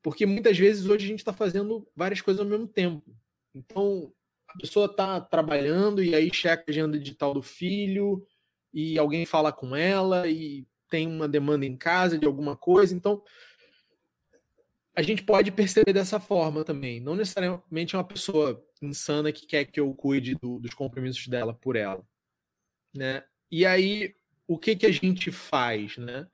Porque muitas vezes hoje a gente está fazendo várias coisas ao mesmo tempo. Então, a pessoa está trabalhando e aí checa a agenda digital do filho e alguém fala com ela e tem uma demanda em casa de alguma coisa. Então, a gente pode perceber dessa forma também. Não necessariamente é uma pessoa insana que quer que eu cuide do, dos compromissos dela por ela. Né? E aí, o que, que a gente faz? Né?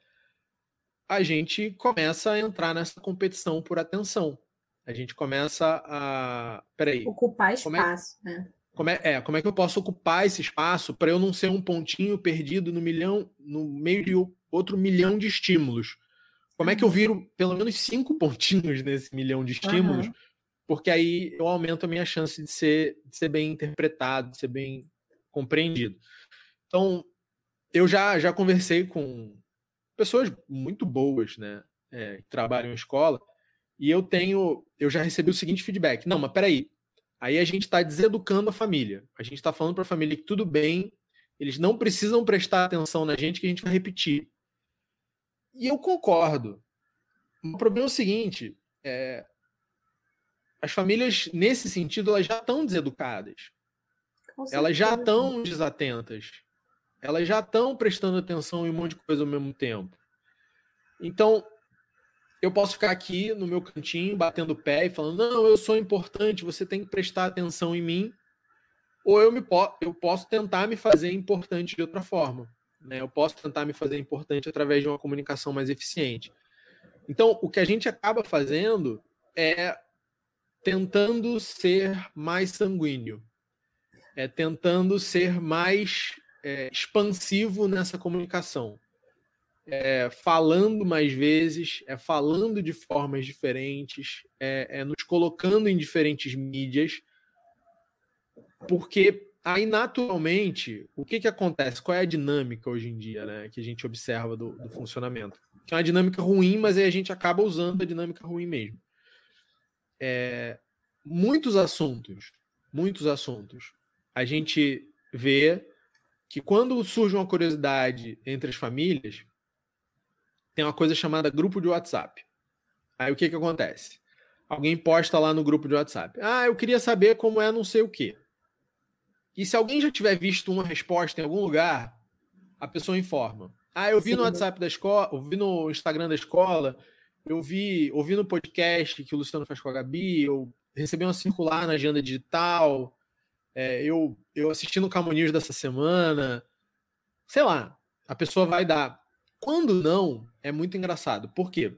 A gente começa a entrar nessa competição por atenção a gente começa a. Peraí. Ocupar é espaço, é... né? Como é, é, como é que eu posso ocupar esse espaço para eu não ser um pontinho perdido no milhão, no meio de outro milhão de estímulos? Como é que eu uhum. viro pelo menos cinco pontinhos nesse milhão de estímulos? Uhum. Porque aí eu aumento a minha chance de ser, de ser bem interpretado, de ser bem compreendido. Então, eu já, já conversei com pessoas muito boas, né? É, que trabalham em escola, e eu tenho, eu já recebi o seguinte feedback: não, mas peraí, Aí a gente está deseducando a família. A gente está falando para a família que tudo bem, eles não precisam prestar atenção na gente, que a gente vai repetir. E eu concordo. O problema é o seguinte: é, as famílias, nesse sentido, elas já estão deseducadas. Elas já estão desatentas. Elas já estão prestando atenção em um monte de coisa ao mesmo tempo. Então, eu posso ficar aqui no meu cantinho, batendo o pé e falando: não, eu sou importante, você tem que prestar atenção em mim. Ou eu, me po eu posso tentar me fazer importante de outra forma. Né? Eu posso tentar me fazer importante através de uma comunicação mais eficiente. Então, o que a gente acaba fazendo é tentando ser mais sanguíneo, é tentando ser mais é, expansivo nessa comunicação é, falando mais vezes, é falando de formas diferentes, é, é nos colocando em diferentes mídias, porque aí naturalmente o que, que acontece? Qual é a dinâmica hoje em dia, né, que a gente observa do, do funcionamento? Que é uma dinâmica ruim, mas aí a gente acaba usando a dinâmica ruim mesmo. É, muitos assuntos, muitos assuntos, a gente vê que quando surge uma curiosidade entre as famílias, tem uma coisa chamada grupo de WhatsApp. Aí o que que acontece? Alguém posta lá no grupo de WhatsApp. Ah, eu queria saber como é não sei o quê. E se alguém já tiver visto uma resposta em algum lugar, a pessoa informa. Ah, eu vi Sim. no WhatsApp da escola, eu vi no Instagram da escola, eu vi, ouvi no podcast que o Luciano faz com a Gabi, eu recebi uma circular na agenda digital, é, eu, eu assisti no Camões dessa semana. Sei lá, a pessoa vai dar. Quando não, é muito engraçado. Por quê?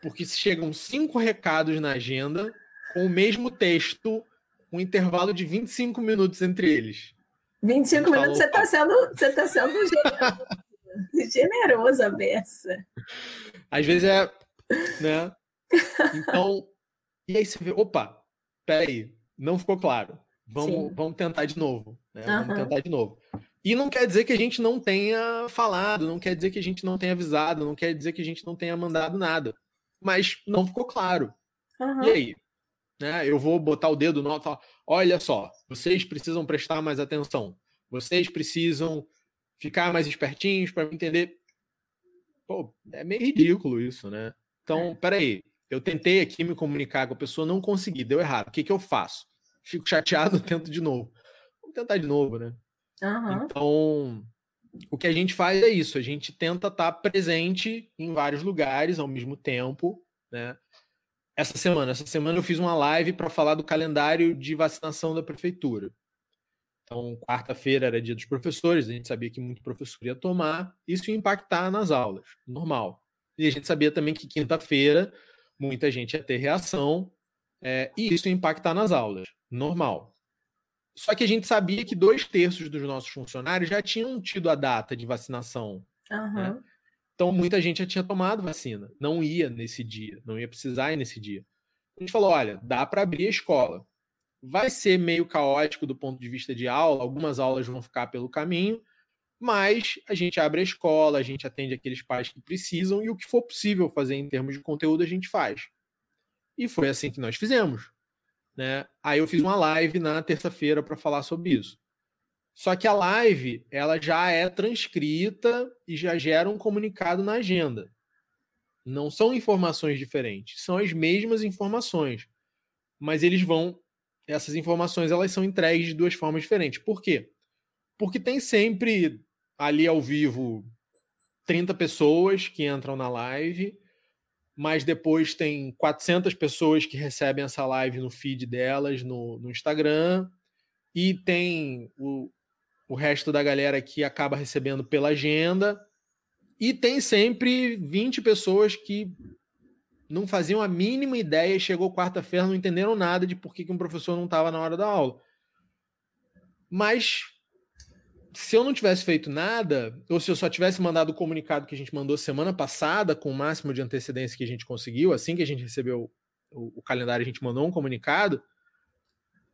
Porque chegam cinco recados na agenda com o mesmo texto, um intervalo de 25 minutos entre eles. 25 minutos você está sendo, você tá sendo generoso, (laughs) generoso a beça. Às vezes é, né? Então, e aí você vê, opa, peraí, não ficou claro. Vamos, vamos tentar de novo. Né? Uhum. Vamos tentar de novo. E não quer dizer que a gente não tenha falado, não quer dizer que a gente não tenha avisado, não quer dizer que a gente não tenha mandado nada. Mas não ficou claro. Uhum. E aí? Né? Eu vou botar o dedo no alto olha só, vocês precisam prestar mais atenção. Vocês precisam ficar mais espertinhos para entender. Pô, é meio ridículo isso, né? Então, é. peraí. Eu tentei aqui me comunicar com a pessoa, não consegui, deu errado. O que, que eu faço? Fico chateado, (laughs) tento de novo. Vamos tentar de novo, né? Uhum. Então, o que a gente faz é isso, a gente tenta estar tá presente em vários lugares ao mesmo tempo, né? Essa semana, essa semana eu fiz uma live para falar do calendário de vacinação da prefeitura. Então, quarta-feira era dia dos professores, a gente sabia que muito professor ia tomar, isso ia impactar nas aulas, normal. E a gente sabia também que quinta-feira muita gente ia ter reação, é, e isso ia impactar nas aulas, normal. Só que a gente sabia que dois terços dos nossos funcionários já tinham tido a data de vacinação. Uhum. Né? Então, muita gente já tinha tomado vacina. Não ia nesse dia, não ia precisar ir nesse dia. A gente falou: olha, dá para abrir a escola. Vai ser meio caótico do ponto de vista de aula, algumas aulas vão ficar pelo caminho, mas a gente abre a escola, a gente atende aqueles pais que precisam e o que for possível fazer em termos de conteúdo a gente faz. E foi assim que nós fizemos. Né? Aí eu fiz uma live na terça-feira para falar sobre isso. Só que a live ela já é transcrita e já gera um comunicado na agenda. Não são informações diferentes, são as mesmas informações, mas eles vão essas informações elas são entregues de duas formas diferentes. Por quê? Porque tem sempre ali ao vivo 30 pessoas que entram na live mas depois tem 400 pessoas que recebem essa live no feed delas no, no Instagram, e tem o, o resto da galera que acaba recebendo pela agenda, e tem sempre 20 pessoas que não faziam a mínima ideia, chegou quarta-feira, não entenderam nada de por que, que um professor não estava na hora da aula. Mas se eu não tivesse feito nada, ou se eu só tivesse mandado o comunicado que a gente mandou semana passada, com o máximo de antecedência que a gente conseguiu, assim que a gente recebeu o, o calendário, a gente mandou um comunicado,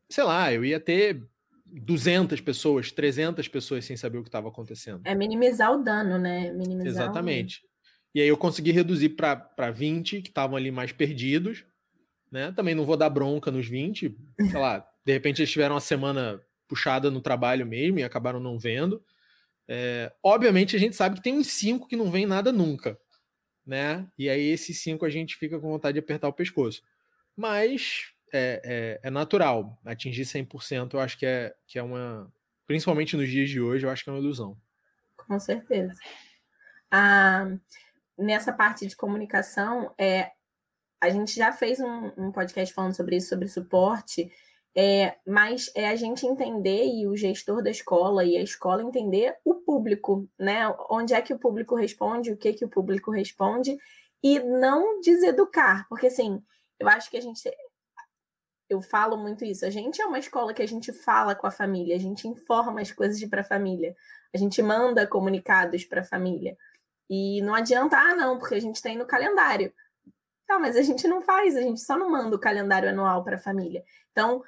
sei lá, eu ia ter 200 pessoas, 300 pessoas sem saber o que estava acontecendo. É minimizar o dano, né? Minimizar Exatamente. E aí eu consegui reduzir para 20 que estavam ali mais perdidos, né? Também não vou dar bronca nos 20, sei lá, de repente eles tiveram uma semana puxada no trabalho mesmo e acabaram não vendo. É, obviamente a gente sabe que tem uns cinco que não vem nada nunca, né? E aí esses cinco a gente fica com vontade de apertar o pescoço. Mas é, é, é natural. Atingir 100% eu acho que é, que é uma... Principalmente nos dias de hoje, eu acho que é uma ilusão. Com certeza. Ah, nessa parte de comunicação, é, a gente já fez um, um podcast falando sobre isso, sobre suporte, é, mas é a gente entender e o gestor da escola e a escola entender o público, né? Onde é que o público responde, o que que o público responde, e não deseducar, porque assim, eu acho que a gente. Eu falo muito isso. A gente é uma escola que a gente fala com a família, a gente informa as coisas para a família, a gente manda comunicados para a família. E não adianta, ah, não, porque a gente tem no calendário. Tá, mas a gente não faz, a gente só não manda o calendário anual para a família. Então,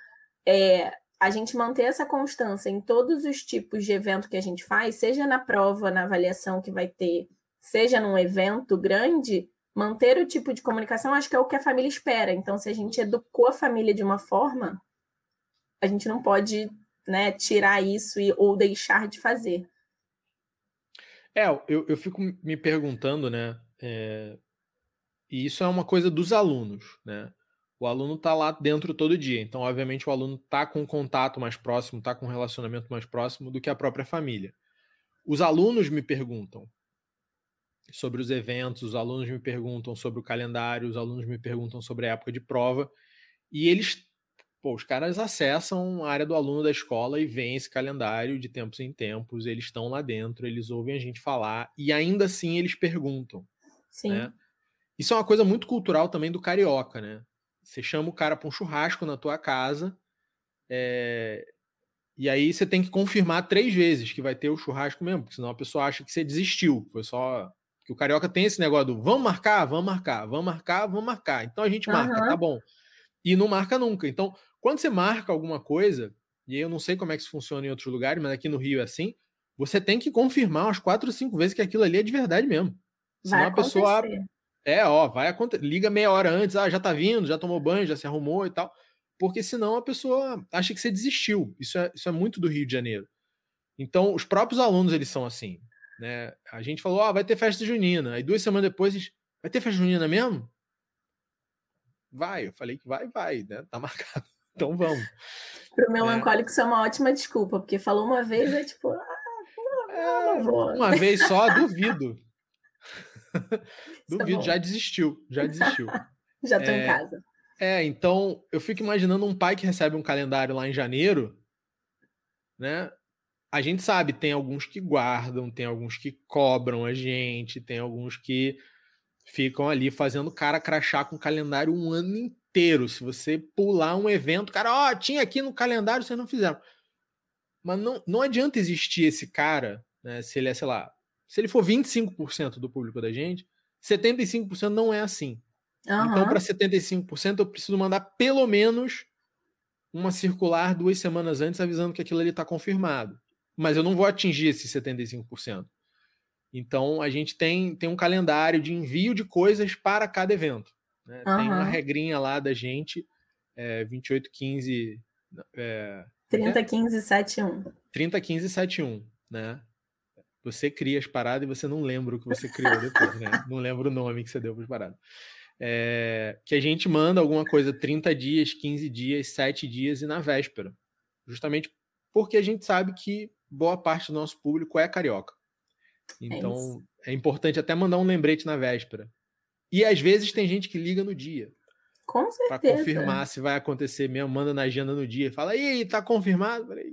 é, a gente manter essa constância em todos os tipos de evento que a gente faz, seja na prova, na avaliação que vai ter, seja num evento grande, manter o tipo de comunicação, acho que é o que a família espera. Então, se a gente educou a família de uma forma, a gente não pode né, tirar isso e, ou deixar de fazer. É, eu, eu fico me perguntando, né? É, e isso é uma coisa dos alunos, né? O aluno está lá dentro todo dia. Então, obviamente, o aluno está com um contato mais próximo, está com um relacionamento mais próximo do que a própria família. Os alunos me perguntam sobre os eventos, os alunos me perguntam sobre o calendário, os alunos me perguntam sobre a época de prova, e eles, pô, os caras acessam a área do aluno da escola e veem esse calendário de tempos em tempos, eles estão lá dentro, eles ouvem a gente falar, e ainda assim eles perguntam. Sim. Né? Isso é uma coisa muito cultural também do carioca, né? Você chama o cara para um churrasco na tua casa, é... e aí você tem que confirmar três vezes que vai ter o churrasco mesmo, porque senão a pessoa acha que você desistiu. Foi só. Que o carioca tem esse negócio do vamos marcar, vamos marcar, vamos marcar, vamos marcar. Então a gente marca, uhum. tá bom. E não marca nunca. Então, quando você marca alguma coisa, e eu não sei como é que isso funciona em outros lugares, mas aqui no Rio é assim, você tem que confirmar umas quatro ou cinco vezes que aquilo ali é de verdade mesmo. Senão a pessoa é, ó, vai acontecer. Liga meia hora antes, ah, já tá vindo, já tomou banho, já se arrumou e tal. Porque senão a pessoa acha que você desistiu. Isso é, isso é muito do Rio de Janeiro. Então, os próprios alunos, eles são assim. Né? A gente falou, ah, vai ter festa junina. Aí duas semanas depois, vai ter festa junina mesmo? Vai, eu falei que vai, vai, né? Tá (laughs) marcado. Então vamos. Pro é. melancólico, é. isso é uma ótima desculpa, porque falou uma vez, é tipo, ah, não, é, não vou. Uma vez só, duvido. (laughs) Duvido, já desistiu, já desistiu. (laughs) já tô é, em casa. É, então eu fico imaginando um pai que recebe um calendário lá em janeiro, né? A gente sabe, tem alguns que guardam, tem alguns que cobram a gente, tem alguns que ficam ali fazendo cara crachar com o calendário um ano inteiro. Se você pular um evento, cara, ó, oh, tinha aqui no calendário, vocês não fizeram. Mas não, não adianta existir esse cara, né? Se ele é, sei lá, se ele for 25% do público da gente, 75% não é assim. Uhum. Então, para 75%, eu preciso mandar pelo menos uma circular duas semanas antes avisando que aquilo ali está confirmado. Mas eu não vou atingir esse 75%. Então, a gente tem, tem um calendário de envio de coisas para cada evento. Né? Uhum. Tem uma regrinha lá da gente, é, 2815. É, 3015 71. 3015 71, né? Você cria as paradas e você não lembra o que você criou depois, né? Não lembra o nome que você deu para as paradas. É, que a gente manda alguma coisa 30 dias, 15 dias, 7 dias e na véspera. Justamente porque a gente sabe que boa parte do nosso público é carioca. É então é, é importante até mandar um lembrete na véspera. E às vezes tem gente que liga no dia. Com certeza. Para confirmar se vai acontecer mesmo, manda na agenda no dia. Fala, e aí, tá confirmado? Falei,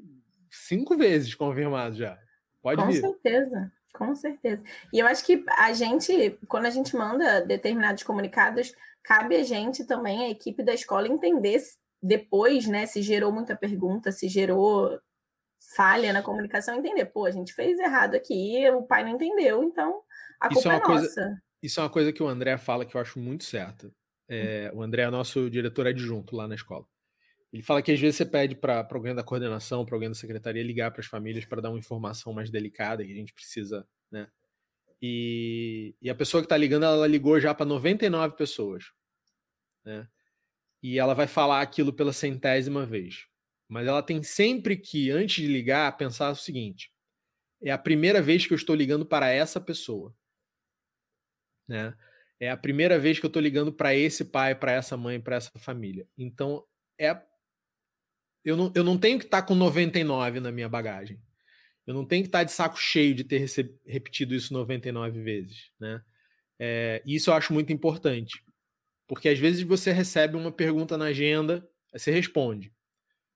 cinco vezes confirmado já. Pode com vir. certeza, com certeza. E eu acho que a gente, quando a gente manda determinados comunicados, cabe a gente também, a equipe da escola, entender depois, né, se gerou muita pergunta, se gerou falha na comunicação entender, pô, a gente fez errado aqui, o pai não entendeu, então a culpa isso é, é nossa. Coisa, isso é uma coisa que o André fala que eu acho muito certa. É, o André é nosso diretor adjunto lá na escola. Ele fala que às vezes você pede para alguém da coordenação, para alguém da secretaria ligar para as famílias para dar uma informação mais delicada que a gente precisa, né? E, e a pessoa que está ligando, ela ligou já para 99 pessoas, né? E ela vai falar aquilo pela centésima vez. Mas ela tem sempre que, antes de ligar, pensar o seguinte: é a primeira vez que eu estou ligando para essa pessoa, né? É a primeira vez que eu estou ligando para esse pai, para essa mãe, para essa família. Então, é eu não, eu não tenho que estar tá com 99 na minha bagagem. Eu não tenho que estar tá de saco cheio de ter repetido isso 99 vezes, né? É, isso eu acho muito importante. Porque às vezes você recebe uma pergunta na agenda, aí você responde.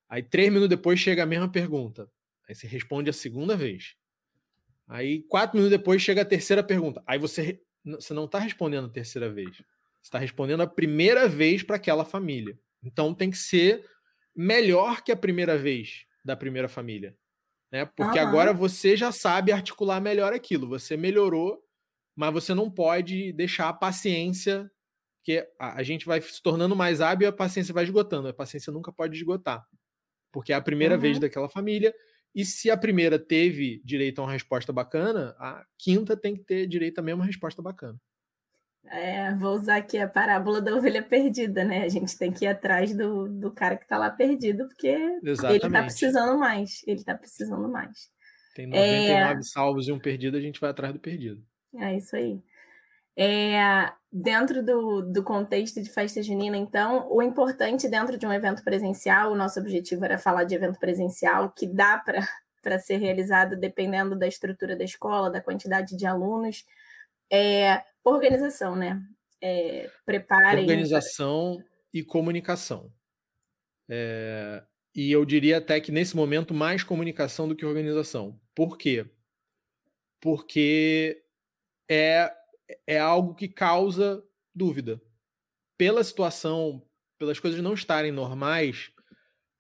Aí três minutos depois chega a mesma pergunta. Aí você responde a segunda vez. Aí quatro minutos depois chega a terceira pergunta. Aí você, você não está respondendo a terceira vez. Você está respondendo a primeira vez para aquela família. Então tem que ser melhor que a primeira vez da primeira família. Né? Porque uhum. agora você já sabe articular melhor aquilo. Você melhorou, mas você não pode deixar a paciência, que a, a gente vai se tornando mais hábil e a paciência vai esgotando. A paciência nunca pode esgotar. Porque é a primeira uhum. vez daquela família. E se a primeira teve direito a uma resposta bacana, a quinta tem que ter direito a mesma resposta bacana. É, vou usar aqui a parábola da ovelha perdida, né? A gente tem que ir atrás do, do cara que está lá perdido, porque Exatamente. ele está precisando mais. Ele está precisando mais. Tem 99 é... salvos e um perdido, a gente vai atrás do perdido. É isso aí. É, dentro do, do contexto de festa junina, então, o importante dentro de um evento presencial, o nosso objetivo era falar de evento presencial, que dá para ser realizado dependendo da estrutura da escola, da quantidade de alunos. É, organização, né? É, preparem. Organização e comunicação. É, e eu diria até que nesse momento mais comunicação do que organização. Por quê? Porque é, é algo que causa dúvida. Pela situação, pelas coisas não estarem normais,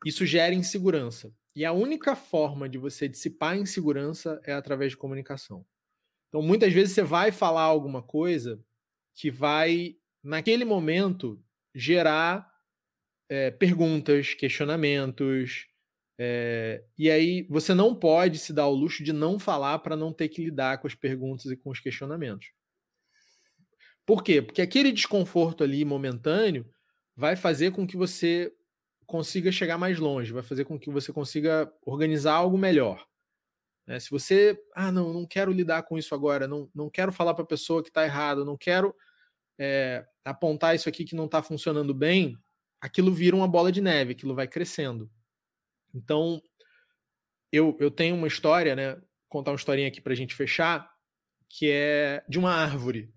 isso gera insegurança. E a única forma de você dissipar a insegurança é através de comunicação. Então, muitas vezes você vai falar alguma coisa que vai, naquele momento, gerar é, perguntas, questionamentos. É, e aí você não pode se dar o luxo de não falar para não ter que lidar com as perguntas e com os questionamentos. Por quê? Porque aquele desconforto ali momentâneo vai fazer com que você consiga chegar mais longe, vai fazer com que você consiga organizar algo melhor. Né? Se você, ah, não, não quero lidar com isso agora, não, não quero falar para a pessoa que está errado, não quero é, apontar isso aqui que não está funcionando bem, aquilo vira uma bola de neve, aquilo vai crescendo. Então, eu, eu tenho uma história, né? Contar uma historinha aqui para a gente fechar, que é de uma árvore.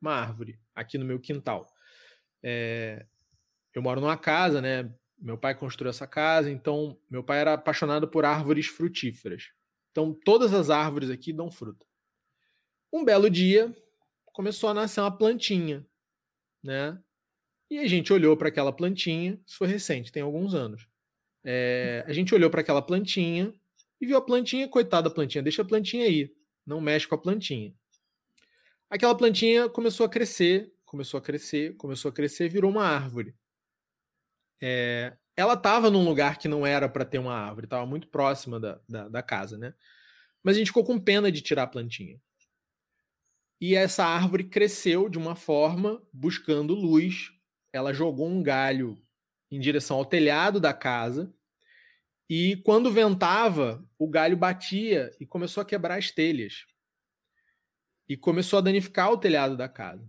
Uma árvore, aqui no meu quintal. É, eu moro numa casa, né? Meu pai construiu essa casa, então meu pai era apaixonado por árvores frutíferas. Então todas as árvores aqui dão fruta. Um belo dia começou a nascer uma plantinha, né? E a gente olhou para aquela plantinha, isso foi recente, tem alguns anos. É, a gente olhou para aquela plantinha e viu a plantinha, coitada da plantinha, deixa a plantinha aí, não mexe com a plantinha. Aquela plantinha começou a crescer, começou a crescer, começou a crescer, virou uma árvore. É, ela estava num lugar que não era para ter uma árvore, estava muito próxima da, da, da, casa, né? Mas a gente ficou com pena de tirar a plantinha. E essa árvore cresceu de uma forma buscando luz. Ela jogou um galho em direção ao telhado da casa. E quando ventava, o galho batia e começou a quebrar as telhas. E começou a danificar o telhado da casa.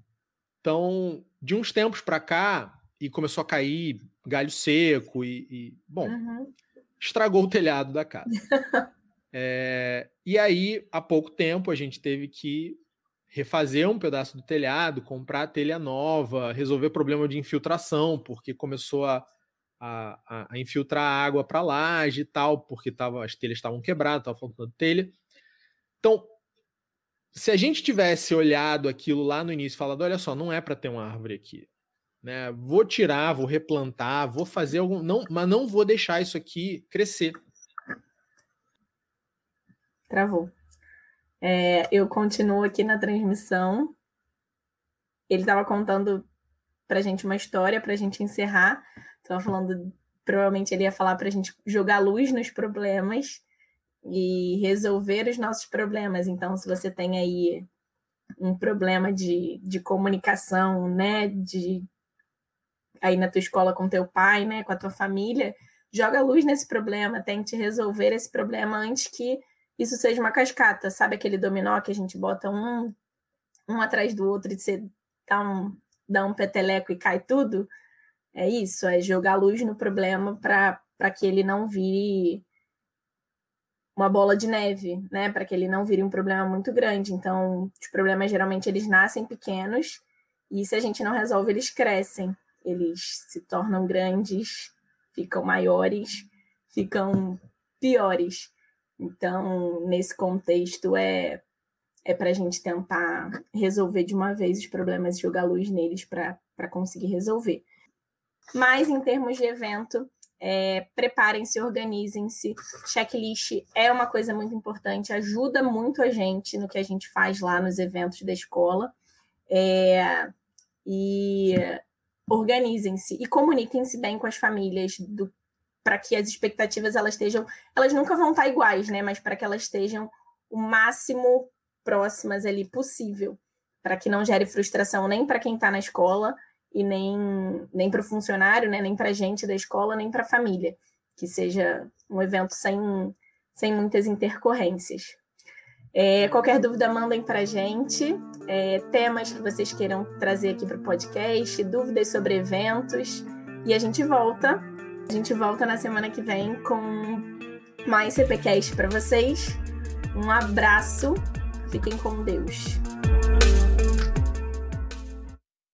Então, de uns tempos para cá, e começou a cair galho seco e, e bom, uhum. estragou o telhado da casa. (laughs) é, e aí, há pouco tempo, a gente teve que refazer um pedaço do telhado, comprar telha nova, resolver problema de infiltração, porque começou a, a, a infiltrar água para a laje e tal, porque tava, as telhas estavam quebradas, estava faltando telha. Então, se a gente tivesse olhado aquilo lá no início e falado, olha só, não é para ter uma árvore aqui, né? Vou tirar, vou replantar, vou fazer algum, não, mas não vou deixar isso aqui crescer. travou. É, eu continuo aqui na transmissão. Ele estava contando para gente uma história para gente encerrar. Estava falando, provavelmente ele ia falar para gente jogar luz nos problemas e resolver os nossos problemas. Então, se você tem aí um problema de, de comunicação, né, de aí na tua escola com teu pai, né, com a tua família, joga luz nesse problema, tente resolver esse problema antes que isso seja uma cascata, sabe aquele dominó que a gente bota um, um atrás do outro e você dá um, dá um peteleco e cai tudo? É isso, é jogar luz no problema para que ele não vire uma bola de neve, né? Para que ele não vire um problema muito grande. Então, os problemas geralmente eles nascem pequenos e se a gente não resolve, eles crescem, eles se tornam grandes, ficam maiores, ficam piores. Então, nesse contexto, é, é para a gente tentar resolver de uma vez os problemas e jogar luz neles para conseguir resolver. Mas, em termos de evento, é, preparem-se, organizem-se. Checklist é uma coisa muito importante, ajuda muito a gente no que a gente faz lá nos eventos da escola. É, e organizem-se e comuniquem-se bem com as famílias para que as expectativas elas estejam, elas nunca vão estar iguais, né? Mas para que elas estejam o máximo próximas ali possível, para que não gere frustração nem para quem está na escola e nem nem para o funcionário, né? Nem para a gente da escola, nem para a família, que seja um evento sem sem muitas intercorrências. É, qualquer dúvida, mandem para a gente. É, temas que vocês queiram trazer aqui para o podcast, dúvidas sobre eventos. E a gente volta a gente volta na semana que vem com mais CPCast para vocês. Um abraço, fiquem com Deus.